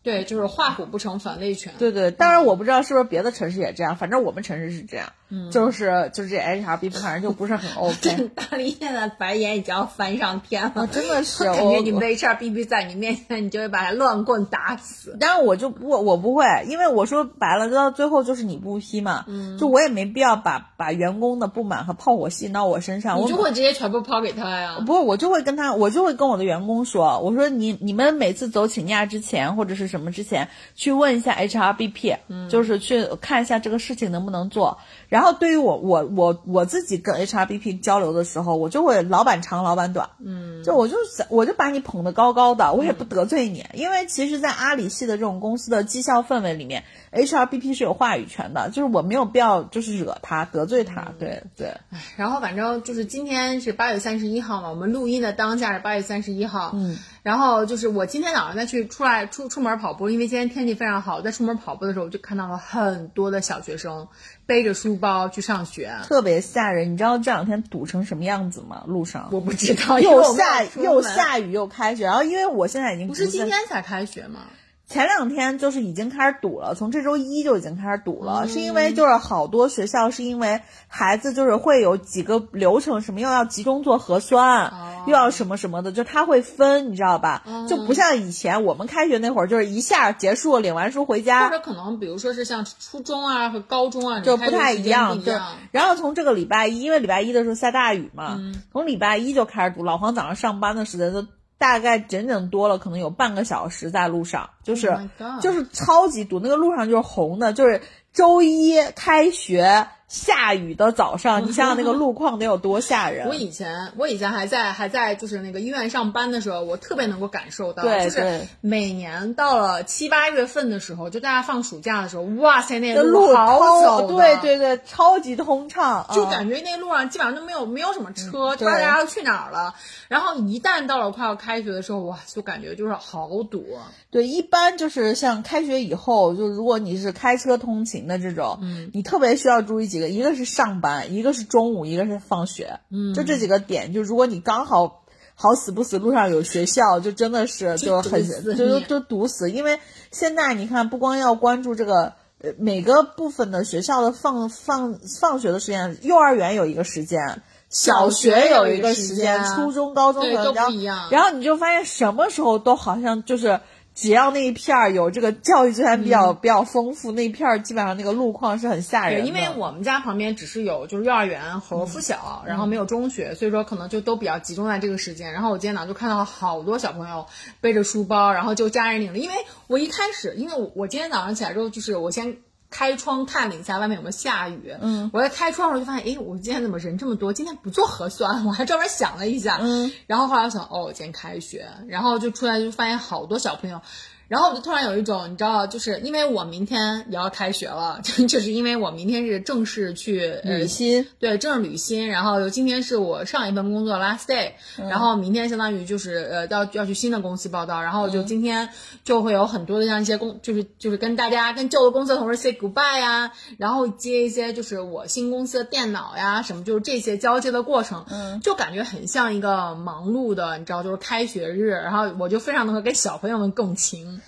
对，就是画虎不成反类犬。对对，当然我不知道是不是别的城市也这样，反正我们城市是这样，就是就是这 HRBP 反正就不是很 [laughs] OK。大力现在白眼已经要翻上天了，我真的是我 [laughs] 感觉你们的 HRBP 在你面前，你就会把他乱棍打死。但是我就不我不会，因为我说白了，到最后就是你不批嘛，嗯就我也没必要把把员工的不满和炮火吸引到我身上，我你就会直接全部抛给他呀。不，我就会跟他，我就会跟我的员工说，我说你你们每次走请假之前或者是什么之前，去问一下 HRBP，、就是嗯去看一下这个事情能不能做。然后对于我我我我自己跟 HRBP 交流的时候，我就会老板长老板短，嗯，就我就我就把你捧得高高的，我也不得罪你，因为其实，在阿里系的这种公司的绩效氛围里面，HRBP 是有话语权的，就是我没有必要就是惹他得罪他，嗯对对。然后反正就是今天是八月三十一号嘛，我们录音的当下是八月三十一号。嗯，然后就是我今天早上再去出来出出门跑步，因为今天天气非常好，在出门跑步的时候，我就看到了很多的小学生背着书包去上学。特别吓人，你知道这两天堵成什么样子吗？路上我不知道，又下出又，下雨又开学，然后因为我现在已经不是今天才开学吗？前两天就是已经开始堵了，从这周一就已经开始堵了，嗯是因为就是好多学校是因为孩子就是会有几个流程，什么又要集中做核酸，哦又要什么什么的，就他会分，你知道吧？就不像以前我们开学那会儿，就是一下结束，领完书回或家，者可能比如说是像初中啊和高中啊，就不太一一样。就不一样。然后从这个礼拜一，因为礼拜一的时候下大雨嘛，嗯从礼拜一就开始堵。老黄早上上班的时间都大概整整多了，可能有半个小时在路上，就是、Oh 就是超级堵，那个路上就是红的，就是周一开学下雨的早上，[laughs] 你想想那个路况得有多吓人我。以前我以前还在还在就是那个医院上班的时候，我特别能够感受到，就是每年到了七八月份的时候，就大家放暑假的时候，哇塞，那这路好超走的，对对对，超级通畅，就嗯感觉那路上基本上都没有没有什么车，就不知道大家要去哪儿了。然后一旦到了快要开学的时候，哇，就感觉就是好堵。对，一般就是像开学以后，就如果你是开车通勤的这种，嗯，你特别需要注意几个，一个是上班，一个是中午，一个是放学，嗯，就这几个点，就如果你刚好好死不死路上有学校，就真的是就很就就堵死，因为现在你看，不光要关注这个。呃，每个部分的学校的放放放学的时间，幼儿园有一个时间，小学有一个时间，初中、高中对都不可能然后然后你就发现什么时候都好像就是。只要那一片儿有这个教育资源比较、比较丰富，那一片儿基本上那个路况是很吓人对，的。因为我们家旁边只是有就是幼儿园和附小，然后没有中学，所以说可能就都比较集中在这个时间。然后我今天早上就看到了好多小朋友背着书包，然后就家人领着，因为我一开始，因为我我今天早上起来之后，就是我先。开窗看了一下外面有没有下雨。嗯，我在开窗的时候就发现，哎，我今天怎么人这么多？今天不做核酸，我还专门想了一下。嗯，然后后来我想，哦，今天开学，然后就出来就发现好多小朋友。然后我就突然有一种，你知道，就是因为我明天也要开学了，[laughs] 就就是因为我明天是正式去呃雨欣，对，正式旅新，然后今天是我上一份工作 last day，、然后明天相当于就是呃要要去新的公司报道，然后就今天就会有很多的像一些公，就是就是跟大家跟旧的公司的同事 say goodbye 呀，然后接一些就是我新公司的电脑呀什么，就是这些交接的过程，嗯，就感觉很像一个忙碌的，你知道，就是开学日，然后我就非常能够跟小朋友们共情。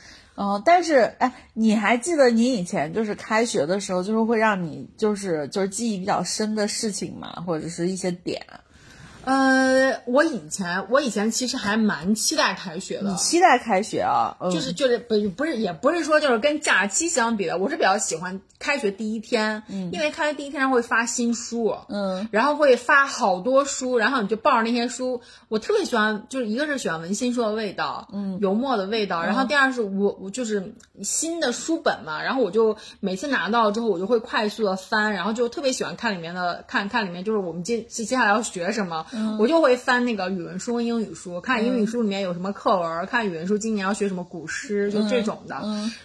哦，但是哎，你还记得你以前就是开学的时候，就是会让你就是就是记忆比较深的事情吗？或者是一些点？呃，我以前我以前其实还蛮期待开学的，你期待开学啊？嗯、就是就是不不是也不是说就是跟假期相比的，我是比较喜欢开学第一天，嗯，因为开学第一天会发新书，嗯，然后会发好多书，然后你就抱着那些书，我特别喜欢，就是一个是喜欢文心书的味道，嗯，油墨的味道，然后第二是我我就是新的书本嘛，然后我就每次拿到之后，我就会快速的翻，然后就特别喜欢看里面的看看里面就是我们接接接下来要学什么，我就会翻那个语文书、英语书，看英语书里面有什么课文，看语文书今年要学什么古诗，就这种的。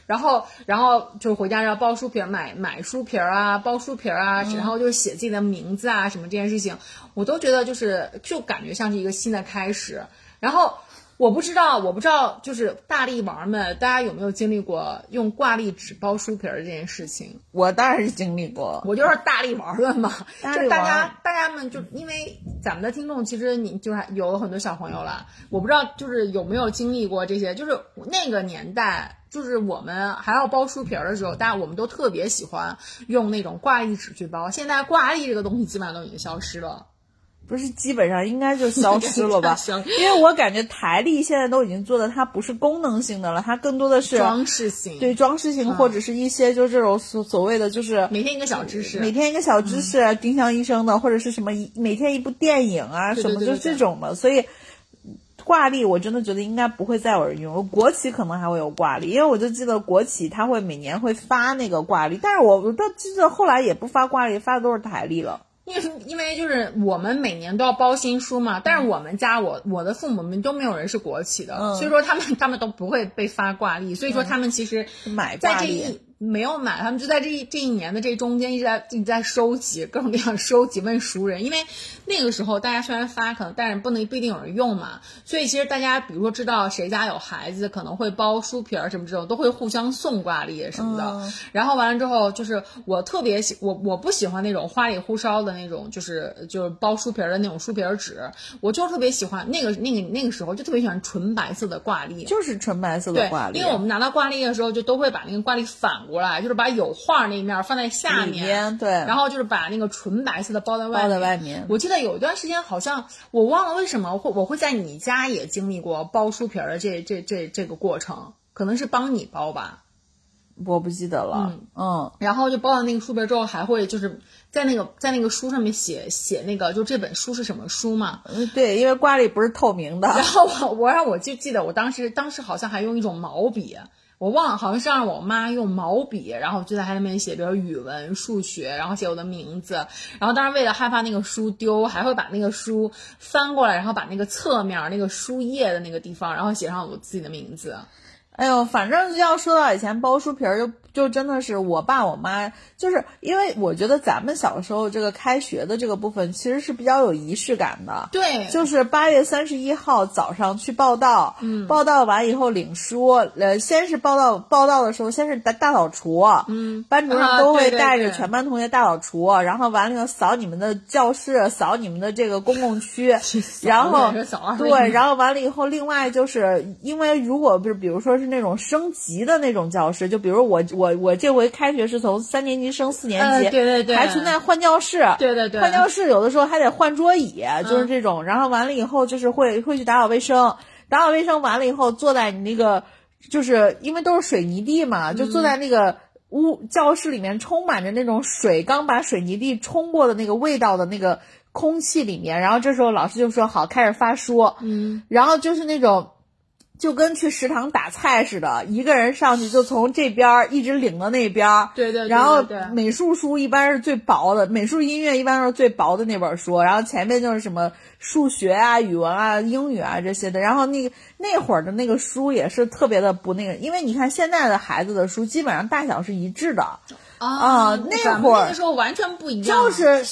然后，然后就回家要包书皮儿，买买书皮儿啊，包书皮儿啊，然后就是写自己的名字啊，什么这件事情，我都觉得就是就感觉像是一个新的开始。然后我不知道，我不知道，就是大力王们，大家有没有经历过用挂历纸包书皮儿这件事情？我当然是经历过，我就是大力王们嘛，[laughs] 就大家大家们就因为咱们的听众其实你就是有很多小朋友了，我不知道就是有没有经历过这些，就是那个年代。就是我们还要包书皮儿的时候，大家我们都特别喜欢用那种挂历纸去包。现在挂历这个东西基本上都已经消失了，不是基本上应该就消失了吧？[laughs] 因为我感觉台历现在都已经做的，它不是功能性的了，它更多的是装饰性，对装饰性，或者是一些就这种所所谓的就是每天一个小知识，每天一个小知识，丁香医生的，或者是什么一每天一部电影啊，什么就这种的，所以。挂历我真的觉得应该不会再有人用，国企可能还会有挂历，因为我就记得国企它会每年会发那个挂历，但是我我倒记得后来也不发挂历，发的都是台历了。因为因为就是我们每年都要包新书嘛，但是我们家我我的父母们都没有人是国企的，嗯。所以说他们他们都不会被发挂历，所以说他们其实买在这一没有买，他们就在这一这一年的这中间一直在一直在收集各种各样收集问熟人，因为那个时候大家虽然发可能，但是不能不一定有人用嘛，所以其实大家比如说知道谁家有孩子，可能会包书皮儿什么这种，都会互相送挂历什么的。嗯然后完了之后，就是我特别喜我我不喜欢那种花里胡哨的那种，就是就是包书皮儿的那种书皮儿纸，我就特别喜欢那个那个那个时候就特别喜欢纯白色的挂历。就是纯白色的挂，历，因为我们拿到挂历的时候，就都会把那个挂历反过来，就是把有画那一面放在下里面对，然后就是把那个纯白色的包在外包。在外面。我记得有一段时间，好像我忘了为什么我会我会在你家也经历过包书皮儿的这这这这个过程，可能是帮你包吧。我不记得了，嗯然后就包到那个书皮之后，还会就是在那个在那个书上面写写那个，就这本书是什么书嘛。嗯，对，因为挂历不是透明的，然后我我让我就记得我当时当时好像还用一种毛笔，我忘了好像是让我妈用毛笔，然后就在它那边写，比如语文、数学，然后写我的名字。然后当时为了害怕那个书丢，还会把那个书翻过来，然后把那个侧面那个书页的那个地方，然后写上我自己的名字。哎呦，反正要说到以前包书皮儿，就就真的是我爸我妈，就是因为我觉得咱们小时候这个开学的这个部分其实是比较有仪式感的。对，就是八月三十一号早上去报到，嗯，报到完以后领书，呃，先是报到报到的时候，先是大大扫除，嗯，班主任啊都会带着全班同学大扫除，然后完了以后扫你们的教室，扫你们的这个公共区，[laughs] 然后对，然后完了以后，另外就是因为如果不是比如说是那种升级的那种教室，就比如我我我我这回开学是从三年级升四年级，呃对对对。还存在换教室，对对对。换教室有的时候还得换桌椅，就是这种。然后完了以后就是会会去打扫卫生，打扫卫生完了以后坐在你那个，就是因为都是水泥地嘛，就坐在那个。屋教室里面充满着那种水刚把水泥地冲过的那个味道的那个空气里面，然后这时候老师就说好开始发书，嗯，然后就是那种就跟去食堂打菜似的，一个人上去就从这边儿一直领到那边儿。对对对然后美术书一般是最薄的，美术音乐一般都是最薄的那本书，然后前面就是什么数学啊、语文啊、英语啊这些的。然后那个那会儿的那个书也是特别的不那个，因为你看现在的孩子的书基本上大小是一致的，啊那会儿那时候完全不一样，就是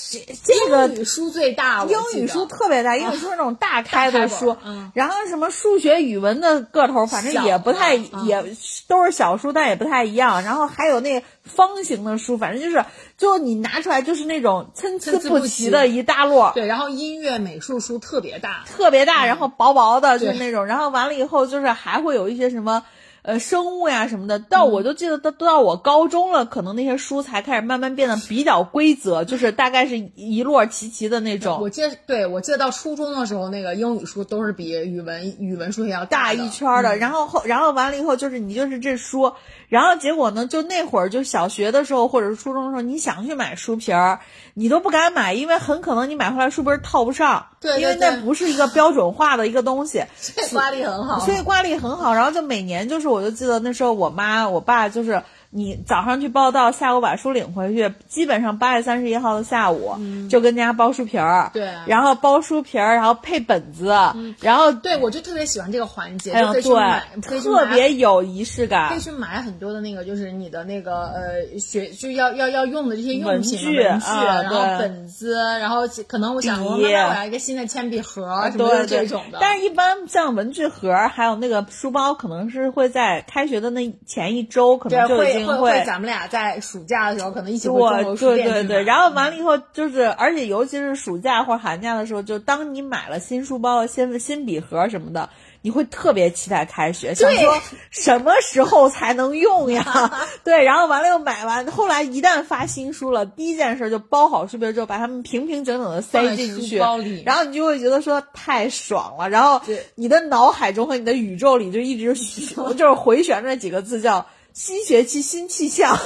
这个英语书最大，英语书特别大，英语书是那种大开的书，然后什么数学、语文的个头，反正也不太，也都是小书，但也不太一样。然后还有那方形的书，反正就是，就你拿出来就是那种参差不齐的一大摞。对，然后音乐、美术书特别大，特别大，然后薄薄的，就是那种，然后完了以后就是还会有一些什么。呃，生物呀什么的，到我就记得到都到我高中了，可能那些书才开始慢慢变得比较规则，就是大概是一摞齐齐的那种。我记得，对我记得到初中的时候，那个英语书都是比语文语文书要大的一圈儿的，然后后然后完了以后就是你就是这书，然后结果呢，就那会儿就小学的时候或者是初中的时候，你想去买书皮儿，你都不敢买，因为很可能你买回来书皮儿套不上，对对因为那不是一个标准化的一个东西，这刮力很好，所以挂历很好。然后就每年就是我就记得那时候我妈我爸就是。你早上去报到，下午把书领回去，基本上八月三十一号的下午、就跟家包书皮儿，对然后包书皮儿，然后配本子，然后对我就特别喜欢这个环节，哎呦就可以去买，对，特别有仪式感。可以。去买很多的那个，就是你的那个呃学就要要要用的这些用品文具，啊然后本子，然后可能我想笔。我妈妈我要一个新的铅笔盒什么的这种的，但是一般像文具盒还有那个书包，可能是会在开学的那前一周，可能就已经会会会咱们俩在暑假的时候可能一起回钟楼对对对对，然后完了以后就是，而且尤其是暑假或寒假的时候，就当你买了新书包、新新笔盒什么的，你会特别期待开学，想说什么时候才能用呀？[laughs] 对，然后完了又买完，后来一旦发新书了，第一件事就包好书皮之后，把它们平平整整的塞进去包里，然后你就会觉得说太爽了，然后你的脑海中和你的宇宙里就一直 [laughs] 就是回旋着几个字叫。新学期新气象，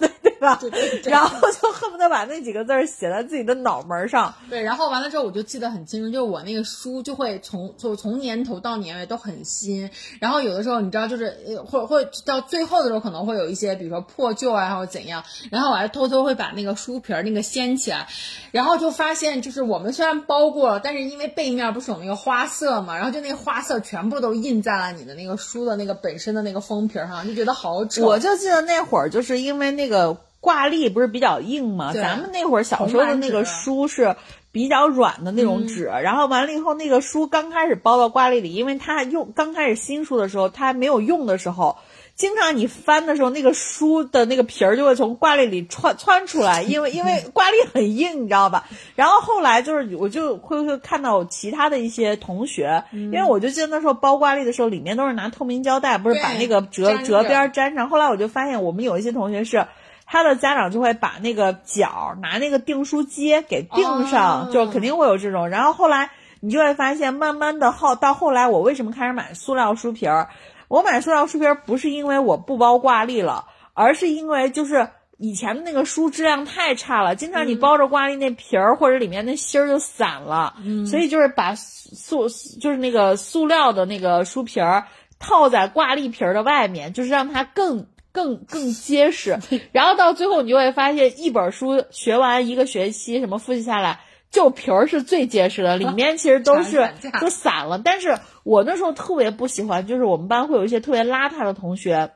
对 [laughs] 吧？[laughs] 对对对然后就恨不得把那几个字儿写在自己的脑门儿上。[laughs] 对，然后完了之后，我就记得很清楚，就是我那个书就会从就从年头到年尾都很新，然后有的时候你知道，就是呃会会到最后的时候可能会有一些，比如说破旧啊，或者怎样，然后我还偷偷会把那个书皮儿那个掀起来，然后就发现就是我们虽然包过了，但是因为背面不是有那个花色嘛，然后就那个花色全部都印在了你的那个书的那个本身的那个封皮儿上，就觉得好丑。我就记得那会儿，就是因为那个挂历不是比较硬吗，咱们那会儿小时候的那个书是比较软的那种纸，然后完了以后，那个书刚开始包到挂历里，因为它用刚开始新书的时候，它还没有用的时候。经常你翻的时候，那个书的那个皮儿就会从挂历里窜窜出来，[laughs] 因为因为挂历很硬，你知道吧？然后后来就是我就会会看到其他的一些同学，因为我就记得那时候包挂历的时候，里面都是拿透明胶带，不是把那个折折边粘上。后来我就发现，我们有一些同学是。他的家长就会把那个角拿那个订书机给订上，哦就肯定会有这种。然后后来你就会发现，慢慢的后到后来，我为什么开始买塑料书皮儿？我买塑料书皮儿不是因为我不包挂历了，而是因为就是以前的那个书质量太差了，经常你包着挂历那皮儿或者里面那芯儿就散了，所以就是把塑就是那个塑料的那个书皮儿套在挂历皮儿的外面，就是让它更。更更结实，然后到最后你就会发现，一本书学完一个学期，什么复习下来，就皮儿是最结实的，里面其实都是传传都散了。但是我那时候特别不喜欢，就是我们班会有一些特别邋遢的同学。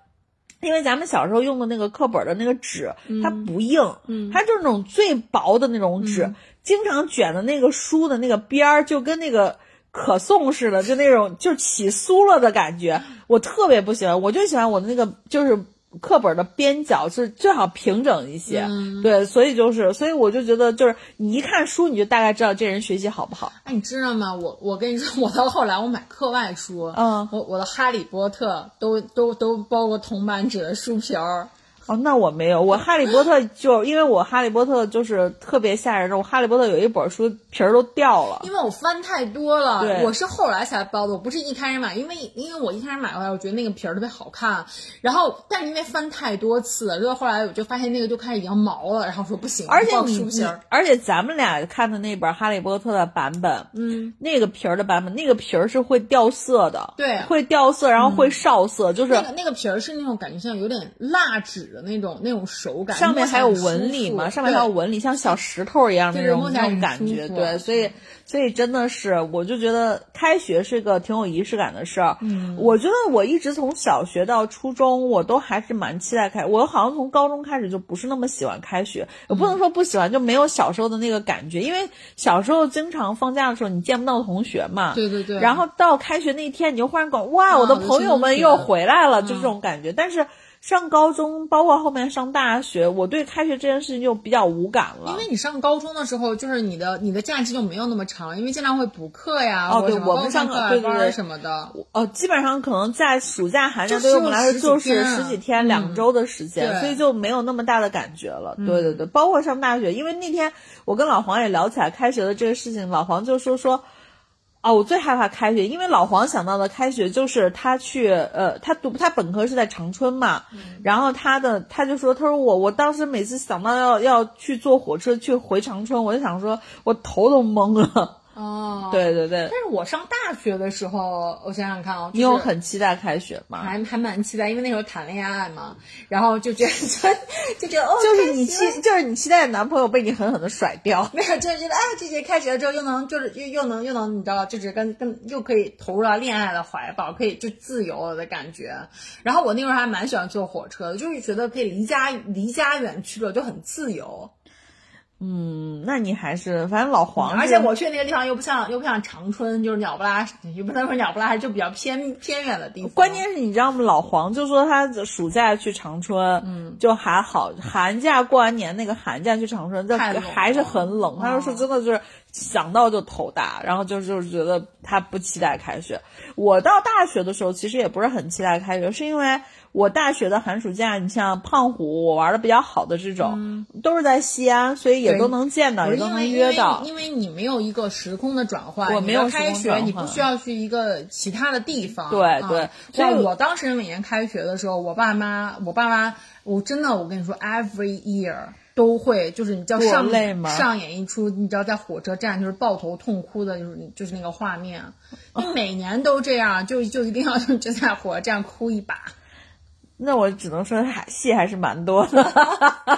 因为咱们小时候用的那个课本的那个纸，它不硬，它就是那种最薄的那种纸，经常卷的那个书的那个边儿，就跟那个可颂似的，就那种就起酥了的感觉，我特别不喜欢。我就喜欢我的那个就是课本的边角是最好平整一些，对，所以就是，所以我就觉得就是你一看书，你就大概知道这人学习好不好。哎，你知道吗？我我跟你说，我到后来我买课外书，嗯我我的《哈利波特》都都都包括铜版纸的书皮儿。哦，那我没有，我哈利波特就因为我哈利波特就是特别吓人的，我哈利波特有一本书皮儿都掉了。因为我翻太多了，对我是后来才包的，我不是一开始买，因为因为我一开始买回来，我觉得那个皮儿特别好看，然后但是因为翻太多次了，就后后来我就发现那个就开始已经毛了，然后说不行，而且你而且咱们俩看的那本哈利波特的版本，嗯，那个皮儿的版本，那个皮儿是会掉色的，对会掉色，然后会少色，就是那个那个皮儿是那种感觉像有点蜡纸的那种那种手感，上面还有纹理嘛，上面还有纹理，像小石头一样那种那种感觉，对，所以所以真的是，我就觉得开学是个挺有仪式感的事儿。嗯，我觉得我一直从小学到初中，我都还是蛮期待开，我好像从高中开始就不是那么喜欢开学，也不能说不喜欢，就没有小时候的那个感觉，因为小时候经常放假的时候你见不到同学嘛，对对对，然后到开学那天，你就忽然感哇，啊我的朋友们又回来了，就嗯这种感觉。但是上高中，包括后面上大学，我对开学这件事情就比较无感了。因为你上高中的时候，就是你的你的假期就没有那么长，因为经常会补课呀，哦对我们上课对对对什么的。哦，基本上可能在暑假、寒假就对于我们来说就是十几天、两周的时间，对所以就没有那么大的感觉了。对对对，包括上大学，因为那天我跟老黄也聊起来开学的这个事情，老黄就说说。哦，我最害怕开学，因为老黄想到的开学就是他去，呃，他读他本科是在长春嘛，然后他的他就说，他说我我当时每次想到要要去坐火车去回长春，我就想说我头都懵了。哦，。对对对但，是我上大学的时候，我想想看啊，你有很期待开学吗？还还蛮期待，因为那时候谈恋爱嘛，然后就觉得 [laughs] 就觉得哦，就是你期，就是你期待的男朋友被你狠狠的甩掉。[laughs] 没有，就是觉得哎，这节开学了之后又能就是又又能又能你知道，就是跟跟又可以投入到恋爱的怀抱，可以就自由了的感觉。然后我那时候还蛮喜欢坐火车的，就是觉得可以离家离家远去了就很自由。嗯，那你还是反正老黄是，而且我去那个地方又不像又不像长春，就是鸟不拉，也不能说鸟不拉，就比较偏偏远的地方。关键是你知道吗？老黄就说他暑假去长春，嗯，就还好，寒假过完年那个寒假去长春，这太冷了还是很冷。他说是真的就是想到就头大，然后就就是觉得他不期待开学。我到大学的时候其实也不是很期待开学，是因为我大学的寒暑假，你像胖虎，我玩的比较好的这种，都是在西安，所以也都能见到，因也都能约到。因为你没有一个时空的转换，我没有开学，你不需要去一个其他的地方。对啊对所以像我当时每年开学的时候，我爸妈，我爸妈，我真的，我跟你说，every year 都会，就是你知道上上演一出，你知道在火车站就是抱头痛哭的，就是就是那个画面，你每年都这样，就就一定要 [laughs] 就在火车站哭一把。那我只能说还戏还是蛮多的，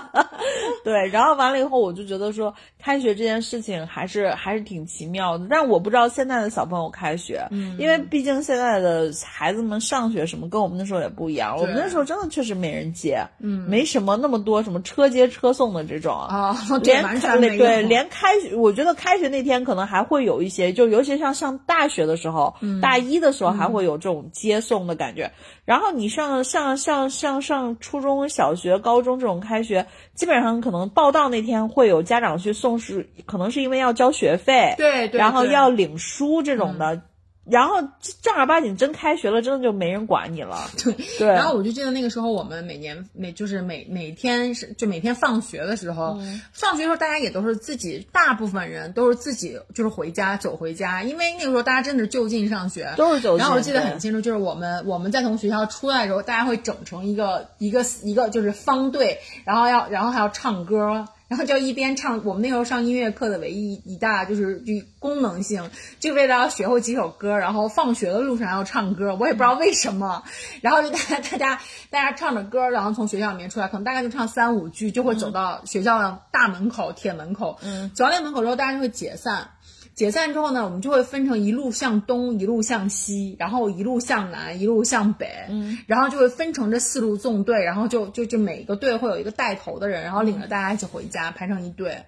[laughs] 对。然后完了以后，我就觉得说开学这件事情还是还是挺奇妙的。但我不知道现在的小朋友开学，嗯，因为毕竟现在的孩子们上学什么跟我们那时候也不一样。我们那时候真的确实没人接，嗯，没什么那么多什么车接车送的这种哦 [laughs] 连开完全没有对连开学，我觉得开学那天可能还会有一些，就尤其像上大学的时候，嗯大一的时候还会有这种接送的感觉。然后你上上上上上初中小学、高中这种开学，基本上可能报到那天会有家长去送书，可能是因为要交学费，对对然后要领书这种的。然后正儿八经真开学了，真的就没人管你了。[laughs] 对对，然后我就记得那个时候，我们每年每就是每每天是就每天放学的时候，嗯。放学的时候大家也都是自己，大部分人都是自己就是回家走回家，因为那个时候大家真的是就近上学，都是走近然后我记得很清楚，就是我们我们在从学校出来的时候，大家会整成一个一个一个就是方队，然后要然后还要唱歌。然后就一边唱，我们那时候上音乐课的唯一一大就是就功能性，就为了要学会几首歌，然后放学的路上要唱歌，我也不知道为什么。然后就大家大家大家唱着歌，然后从学校里面出来，可能大概就唱三五句，就会走到学校的大门口、铁门口。嗯，走到那门口之后，大家就会解散。解散之后呢，我们就会分成一路向东，一路向西，然后一路向南，一路向北，嗯，然后就会分成这四路纵队，然后就就就每一个队会有一个带头的人，然后领着大家一起回家，排成一队。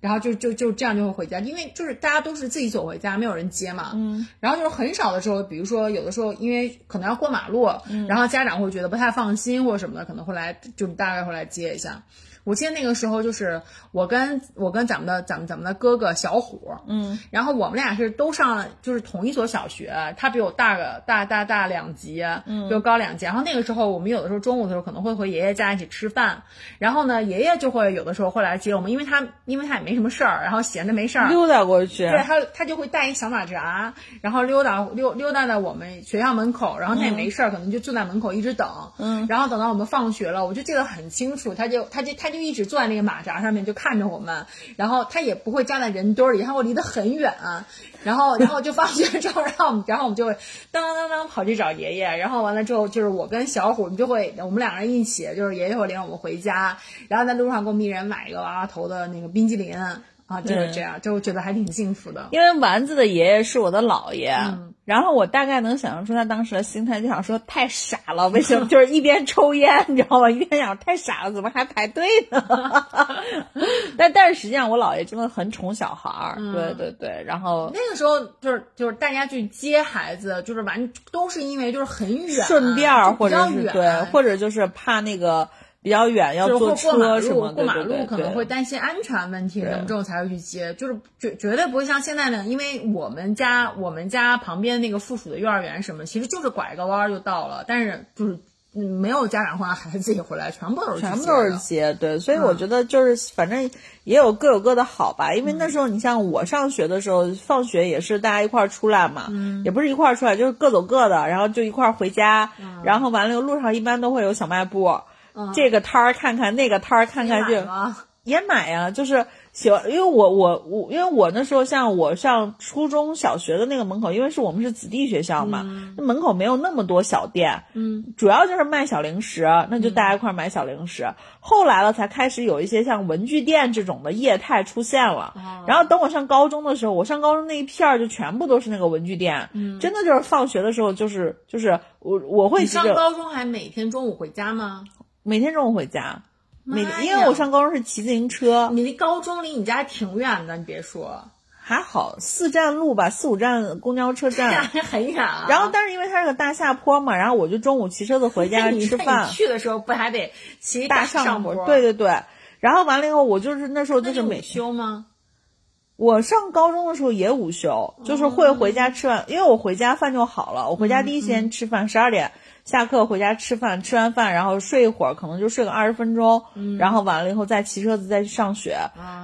然后就就就这样就会回家，因为就是大家都是自己走回家，没有人接嘛。嗯。然后就是很少的时候，比如说有的时候因为可能要过马路，然后家长会觉得不太放心或者什么的，可能会来就大概会来接一下。我记得那个时候就是我跟我跟咱们的咱们咱们的哥哥小虎，嗯，然后我们俩是都上了就是同一所小学，他比我大个大大大两级，嗯，比我高两级。然后那个时候我们有的时候中午的时候可能会回爷爷家一起吃饭，然后呢爷爷就会有的时候会来接我们，因为他因为他也没什么事儿，然后闲着没事儿溜达过去，对他他就会带一小马扎，然后溜达溜溜达在我们学校门口，然后他也没事儿，可能就坐在门口一直等，嗯，然后等到我们放学了，我就记得很清楚，他就他就他就一直坐在那个马扎上面就看着我们，然后他也不会站在人堆里，他会离得很远，然后然后就放学之后，然后我们然后我们就会当当当当跑去找爷爷，然后完了之后就是我跟小虎，我们就会我们两个人一起，就是爷爷会领我们回家，然后在路上给我们一人买一个娃娃头的那个冰激凌啊，就是这样，就觉得还挺幸福的。因为丸子的爷爷是我的姥爷，然后我大概能想象出他当时的心态，就想说太傻了，为什么 [laughs] 就是一边抽烟，你知道吗？一边想太傻了，怎么还排队呢？[laughs] 但但是实际上我姥爷真的很宠小孩儿，对对对，然后那个时候就是就是大家去接孩子，就是完都是因为就是很远，顺便儿或者是对，或者就是怕那个比较远要坐车什么的，过马路可能会担心安全问题，对什么之后才会去接，就是绝绝对不会像现在那样，因为我们家我们家旁边那个附属的幼儿园什么，其实就是拐个弯儿就到了，但是就是嗯没有家长会让孩子自己回来，全部都是接全部都是接，对，所以我觉得就是反正也有各有各的好吧。因为那时候你像我上学的时候，放学也是大家一块儿出来嘛，也不是一块儿出来，就是各走各的，然后就一块儿回家，然后完了路上一般都会有小卖部，这个摊儿看看，那个摊儿看看就也买呀、[laughs] 就是喜欢，因为我我我，因为我那时候像我上初中小学的那个门口，因为是我们是子弟学校嘛，那门口没有那么多小店，嗯，主要就是卖小零食，那就大家一块儿买小零食。后来了才开始有一些像文具店这种的业态出现了。然后等我上高中的时候，我上高中那一片儿就全部都是那个文具店，真的就是放学的时候就是就是我我会你上高中还每天中午回家吗？每天中午回家，每因为我上高中是骑自行车，你离高中离你家挺远的，你别说，还好四站路吧，四五站公交车站。[laughs] 还很远啊。然后，但是因为它是个大下坡嘛，然后我就中午骑车子回家 [laughs] 吃饭，去的时候不还得骑大上坡。对对对。然后完了以后，我就是那时候就是每休吗？我上高中的时候也午休，就是会回家吃饭，因为我回家饭就好了，我回家第一时间吃饭，十二点下课回家吃饭，吃完饭然后睡一会儿，可能就睡个二十分钟，然后完了以后再骑车子再去上学。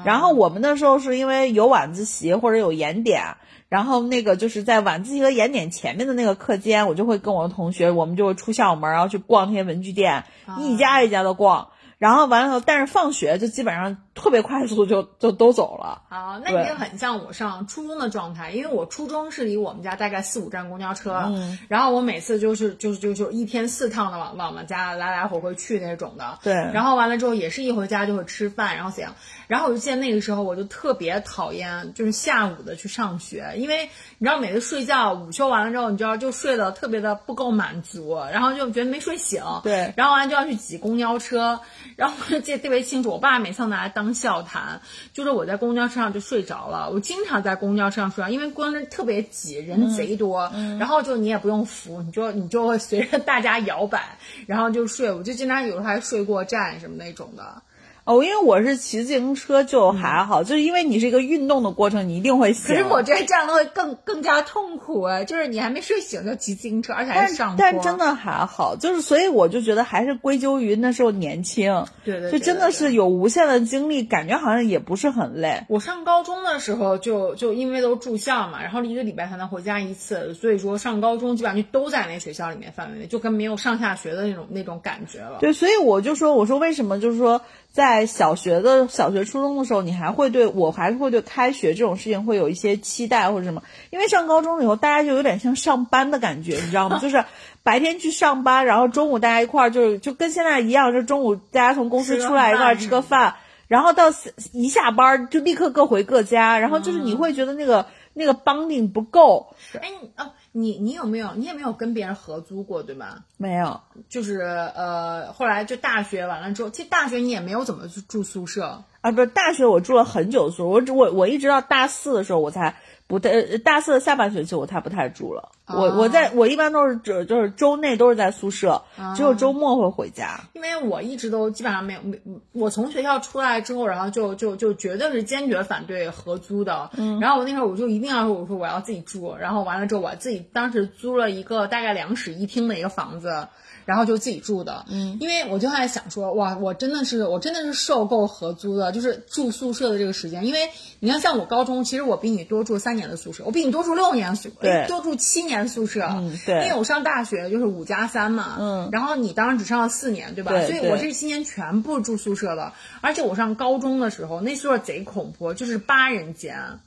然后我们那时候是因为有晚自习或者有延点。然后那个就是在晚自习和延点前面的那个课间，我就会跟我的同学，我们就会出校门，然后去逛那些文具店，一家一家的逛。然后完了以后，但是放学就基本上特别快速就就都走了。啊，那你也很像我上初中的状态，因为我初中是离我们家大概四五站公交车，嗯然后我每次就是就是就就一天四趟的往往我们家来来回回去那种的。对然后完了之后也是一回家就会吃饭，然后怎样？然后我就记得那个时候我就特别讨厌就是下午的去上学，因为你知道每次睡觉午休完了之后，你知道就睡得特别的不够满足，然后就觉得没睡醒。对然后完了就要去挤公交车，然后我就记得特别清楚，我爸每次拿来当笑谈，就是我在公交车上就睡着了，我经常在公交车上睡着，因为公交车特别挤，人贼多，然后就你也不用扶，你就你就会随着大家摇摆，然后就睡，我就经常有时候还睡过站什么那种的。哦，因为我是骑自行车就还好，就是因为你是一个运动的过程，你一定会醒。可是我觉得这样的会更更加痛苦哎，就是你还没睡醒就骑自行车，而且还上坡。但真的还好，就是所以我就觉得还是归咎于那时候年轻，对对对就真的是有无限的精力，感觉好像也不是很累。我上高中的时候就就因为都住校嘛，然后一个礼拜才能回家一次，所以说上高中基本上就都在那学校里面范围内，就跟没有上下学的那种那种感觉了。对，所以我就说，我说为什么就是说，在小学的小学、初中的时候，你还会对我还是会对开学这种事情会有一些期待或者什么？因为上高中了以后，大家就有点像上班的感觉，你知道吗？[laughs] 就是白天去上班，然后中午大家一块儿就是就跟现在一样，就中午大家从公司出来一块儿吃个饭，然后到一下班就立刻各回各家，然后就是你会觉得那个那个 bonding 不够。哎，你哦，你你有没有你也没有跟别人合租过对吗？没有，就是呃，后来就大学完了之后，其实大学你也没有怎么住住宿舍，啊，不是大学我住了很久宿舍，我只我我一直到大四的时候我才不太，呃大四的下半学期我才不太住了。我我在我一般都是只就是周内都是在宿舍，只有周末会回家。因为我一直都基本上没有没，我从学校出来之后，然后就就就绝对是坚决反对合租的。嗯，然后我那时候我就一定要说，我说我要自己住，然后完了之后我自己当时租了一个大概两室一厅的一个房子。然后就自己住的，嗯，因为我就在想说，哇，我真的是，我真的是受够合租的，就是住宿舍的这个时间。因为你看，像我高中，其实我比你多住三年的宿舍，我比你多住六年宿，对，多住七年宿舍，嗯，对，因为我上大学就是五加三嘛，嗯，然后你当时只上了四年，对吧？对所以我这七年全部住宿舍了，而且我上高中的时候，那宿舍贼恐怖，就是八人间。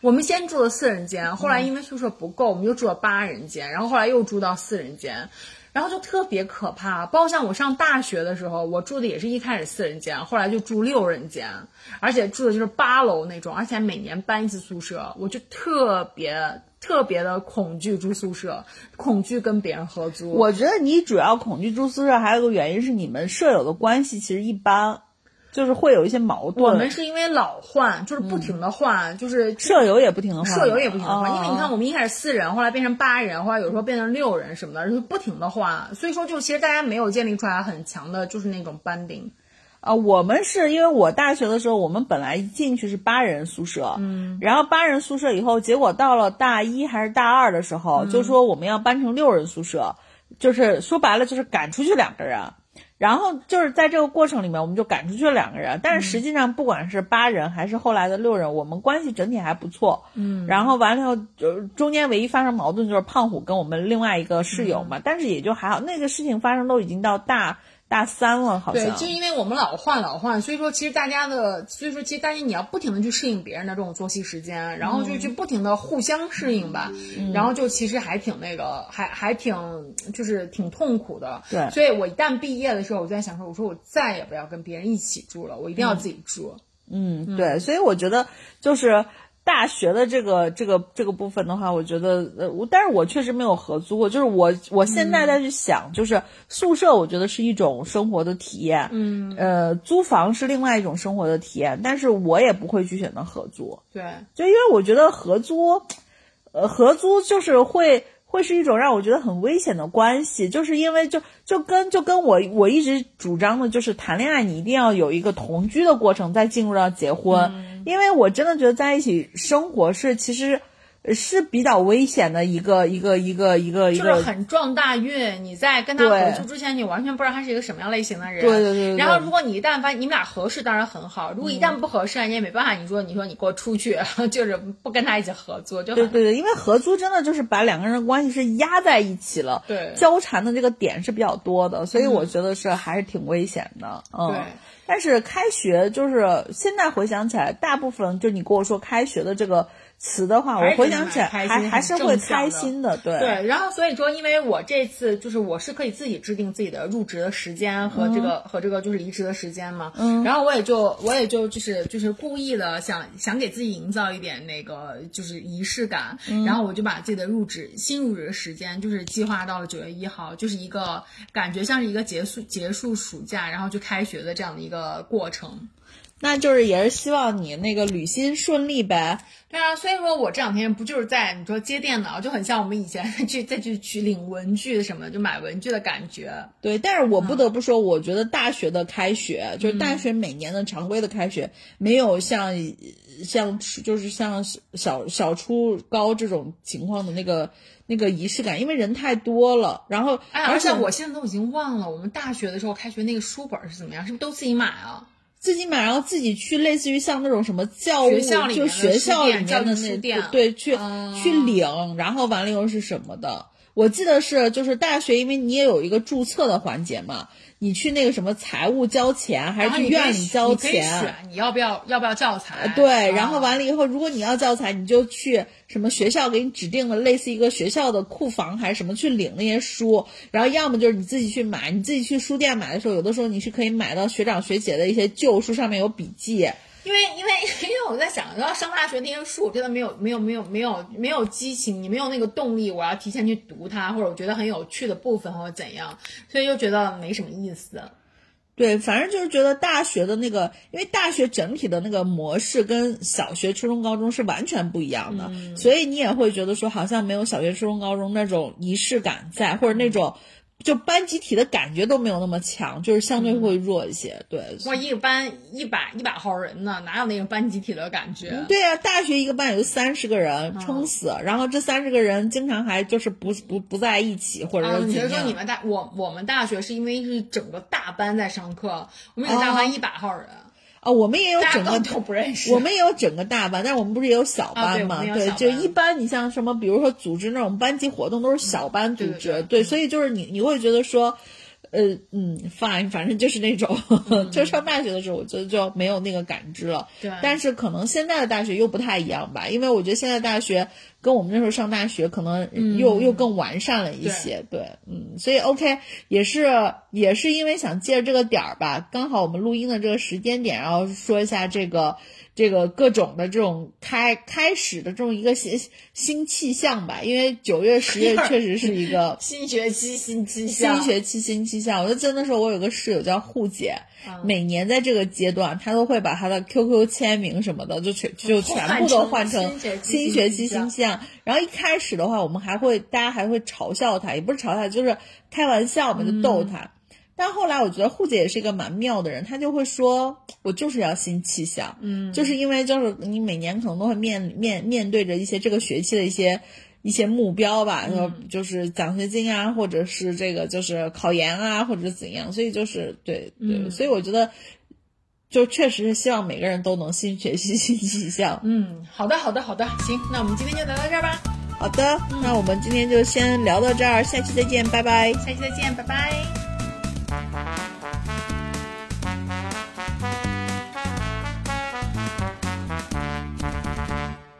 我们先住了四人间，后来因为宿舍不够，我们就住了八人间，然后后来又住到四人间。然后就特别可怕，包括像我上大学的时候，我住的也是一开始四人间，后来就住六人间，而且住的就是八楼那种，而且每年搬一次宿舍，我就特别特别的恐惧住宿舍，恐惧跟别人合租。我觉得你主要恐惧住宿舍，还有个原因是你们舍友的关系其实一般。就是会有一些矛盾。我们是因为老换，就是不停的换，就是舍友也不停的换，舍友也不停的换。因为你看，我们一开始四人，后来变成八人，后来有时候变成六人什么的，就是不停的换。所以说，就其实大家没有建立出来很强的，就是那种 banding。啊，我们是因为我大学的时候，我们本来进去是八人宿舍，嗯，然后八人宿舍以后，结果到了大一还是大二的时候，就说我们要搬成六人宿舍，就是说白了就是赶出去两个人。然后就是在这个过程里面，我们就赶出去了两个人，但是实际上不管是八人还是后来的六人，我们关系整体还不错。嗯，然后完了以后，就中间唯一发生矛盾就是胖虎跟我们另外一个室友嘛，但是也就还好，那个事情发生都已经到大。大三了，好像对，就因为我们老换老换，所以说其实大家的，所以说其实大家你要不停的去适应别人的这种作息时间，然后就去不停的互相适应吧，然后就其实还挺那个，还还挺就是挺痛苦的。对，所以我一旦毕业的时候，我就在想说，我说我再也不要跟别人一起住了，我一定要自己住。嗯，对，所以我觉得就是。大学的这个这个这个部分的话，我觉得呃，我但是我确实没有合租过，就是我我现在在去想，就是宿舍，我觉得是一种生活的体验，嗯，呃，租房是另外一种生活的体验，但是我也不会去选择合租，对，就因为我觉得合租，呃，合租就是会。会是一种让我觉得很危险的关系，就是因为就就跟就跟我我一直主张的，就是谈恋爱你一定要有一个同居的过程，再进入到结婚，因为我真的觉得在一起生活是其实。是比较危险的一个一个一个一个一个，就是很撞大运。你在跟他合租之前，你完全不知道他是一个什么样类型的人。对对对。然后，如果你一旦发现你们俩合适，当然很好；如果一旦不合适，你也没办法。你说，你说你给我出去，[laughs] 就是不跟他一起合租，就对对对。因为合租真的就是把两个人的关系是压在一起了，对，交缠的这个点是比较多的，所以我觉得是还是挺危险的。嗯。对。但是开学就是现在回想起来，大部分就你跟我说开学的这个。词的话，我回想起来还还是会开心的，对对。然后所以说，因为我这次就是我是可以自己制定自己的入职的时间和这个和这个就是离职的时间嘛，嗯。然后我也就我也就就是就是故意的想想给自己营造一点那个就是仪式感，然后我就把自己的入职新入职的时间就是计划到了九月一号，就是一个感觉像是一个结束结束暑假然后就开学的这样的一个过程。那就是也是希望你那个履新顺利呗。对啊，所以说我这两天不就是在你说接电脑，就很像我们以前 [laughs] 去再去去领文具什么，就买文具的感觉。对，但是我不得不说，我觉得大学的开学，就是大学每年的常规的开学，没有像像就是像小小初高这种情况的那个那个仪式感，因为人太多了。然后，哎，而且我现在都已经忘了我们大学的时候开学那个书本是怎么样，是不是都自己买啊？自己买，然后自己去，类似于像那种什么教务，就学校里面的那对，去去领，然后完了又是什么的？我记得是就是大学，因为你也有一个注册的环节嘛。你去那个什么财务交钱，还是去院里交钱？你要不要要不要教材？对，然后完了以后，如果你要教材，你就去什么学校给你指定的类似一个学校的库房还是什么去领那些书，然后要么就是你自己去买，你自己去书店买的时候，有的时候你是可以买到学长学姐的一些旧书，上面有笔记。因为因为 [laughs] 因为我在想，要上大学那些书，我真的没有没有没有没有没有激情，你没有那个动力，我要提前去读它，或者我觉得很有趣的部分或者怎样，所以就觉得没什么意思。对，反正就是觉得大学的那个，因为大学整体的那个模式跟小学、初中、高中是完全不一样的，所以你也会觉得说，好像没有小学、初中、高中那种仪式感在，或者那种。就班集体的感觉都没有那么强，就是相对会弱一些。对，哇，一个班一百一百号人呢，哪有那个班集体的感觉？对呀，大学一个班也就三十个人，撑死。然后这三十个人经常还就是不不不在一起，或者是你是说你们大我我们大学是因为是整个大班在上课，我们有大班一百号人。啊，我们也有整个都不认识，我们也有整个大班，但是我们不是也有小班吗？对，就一般你像什么，比如说组织那种班级活动，都是小班组织，对，所以就是你你会觉得说。呃嗯，fine，反正就是那种，[laughs] 就上大学的时候，我觉得就没有那个感知了。对，但是可能现在的大学又不太一样吧，因为我觉得现在大学跟我们那时候上大学可能又又更完善了一些。对，嗯，所以 OK，也是也是因为想借着这个点儿吧，刚好我们录音的这个时间点，然后说一下这个。这个各种的这种开开始的这种一个新新气象吧，因为九月十月 [laughs] 确实是一个 [laughs] 新学期新气象，新学期新气象。我就真的说我有个室友叫护姐，每年在这个阶段，她都会把她的 QQ 签名什么的就全就全部都换成新学期新气象。然后一开始的话，我们还会大家还会嘲笑她，也不是嘲笑，就是开玩笑嘛，就逗她。但后来我觉得护姐也是一个蛮妙的人，她就会说，我就是要新气象，嗯，就是因为就是你每年可能都会面面面对着一些这个学期的一些一些目标吧，说就是奖学金啊，或者是这个就是考研啊，或者怎样，所以就是对对，所以我觉得就确实是希望每个人都能新学习新气象。嗯，好的好的好的，行，那我们今天就聊到这儿吧。好的，那我们今天就先聊到这儿，下期再见，拜拜。下期再见，拜拜。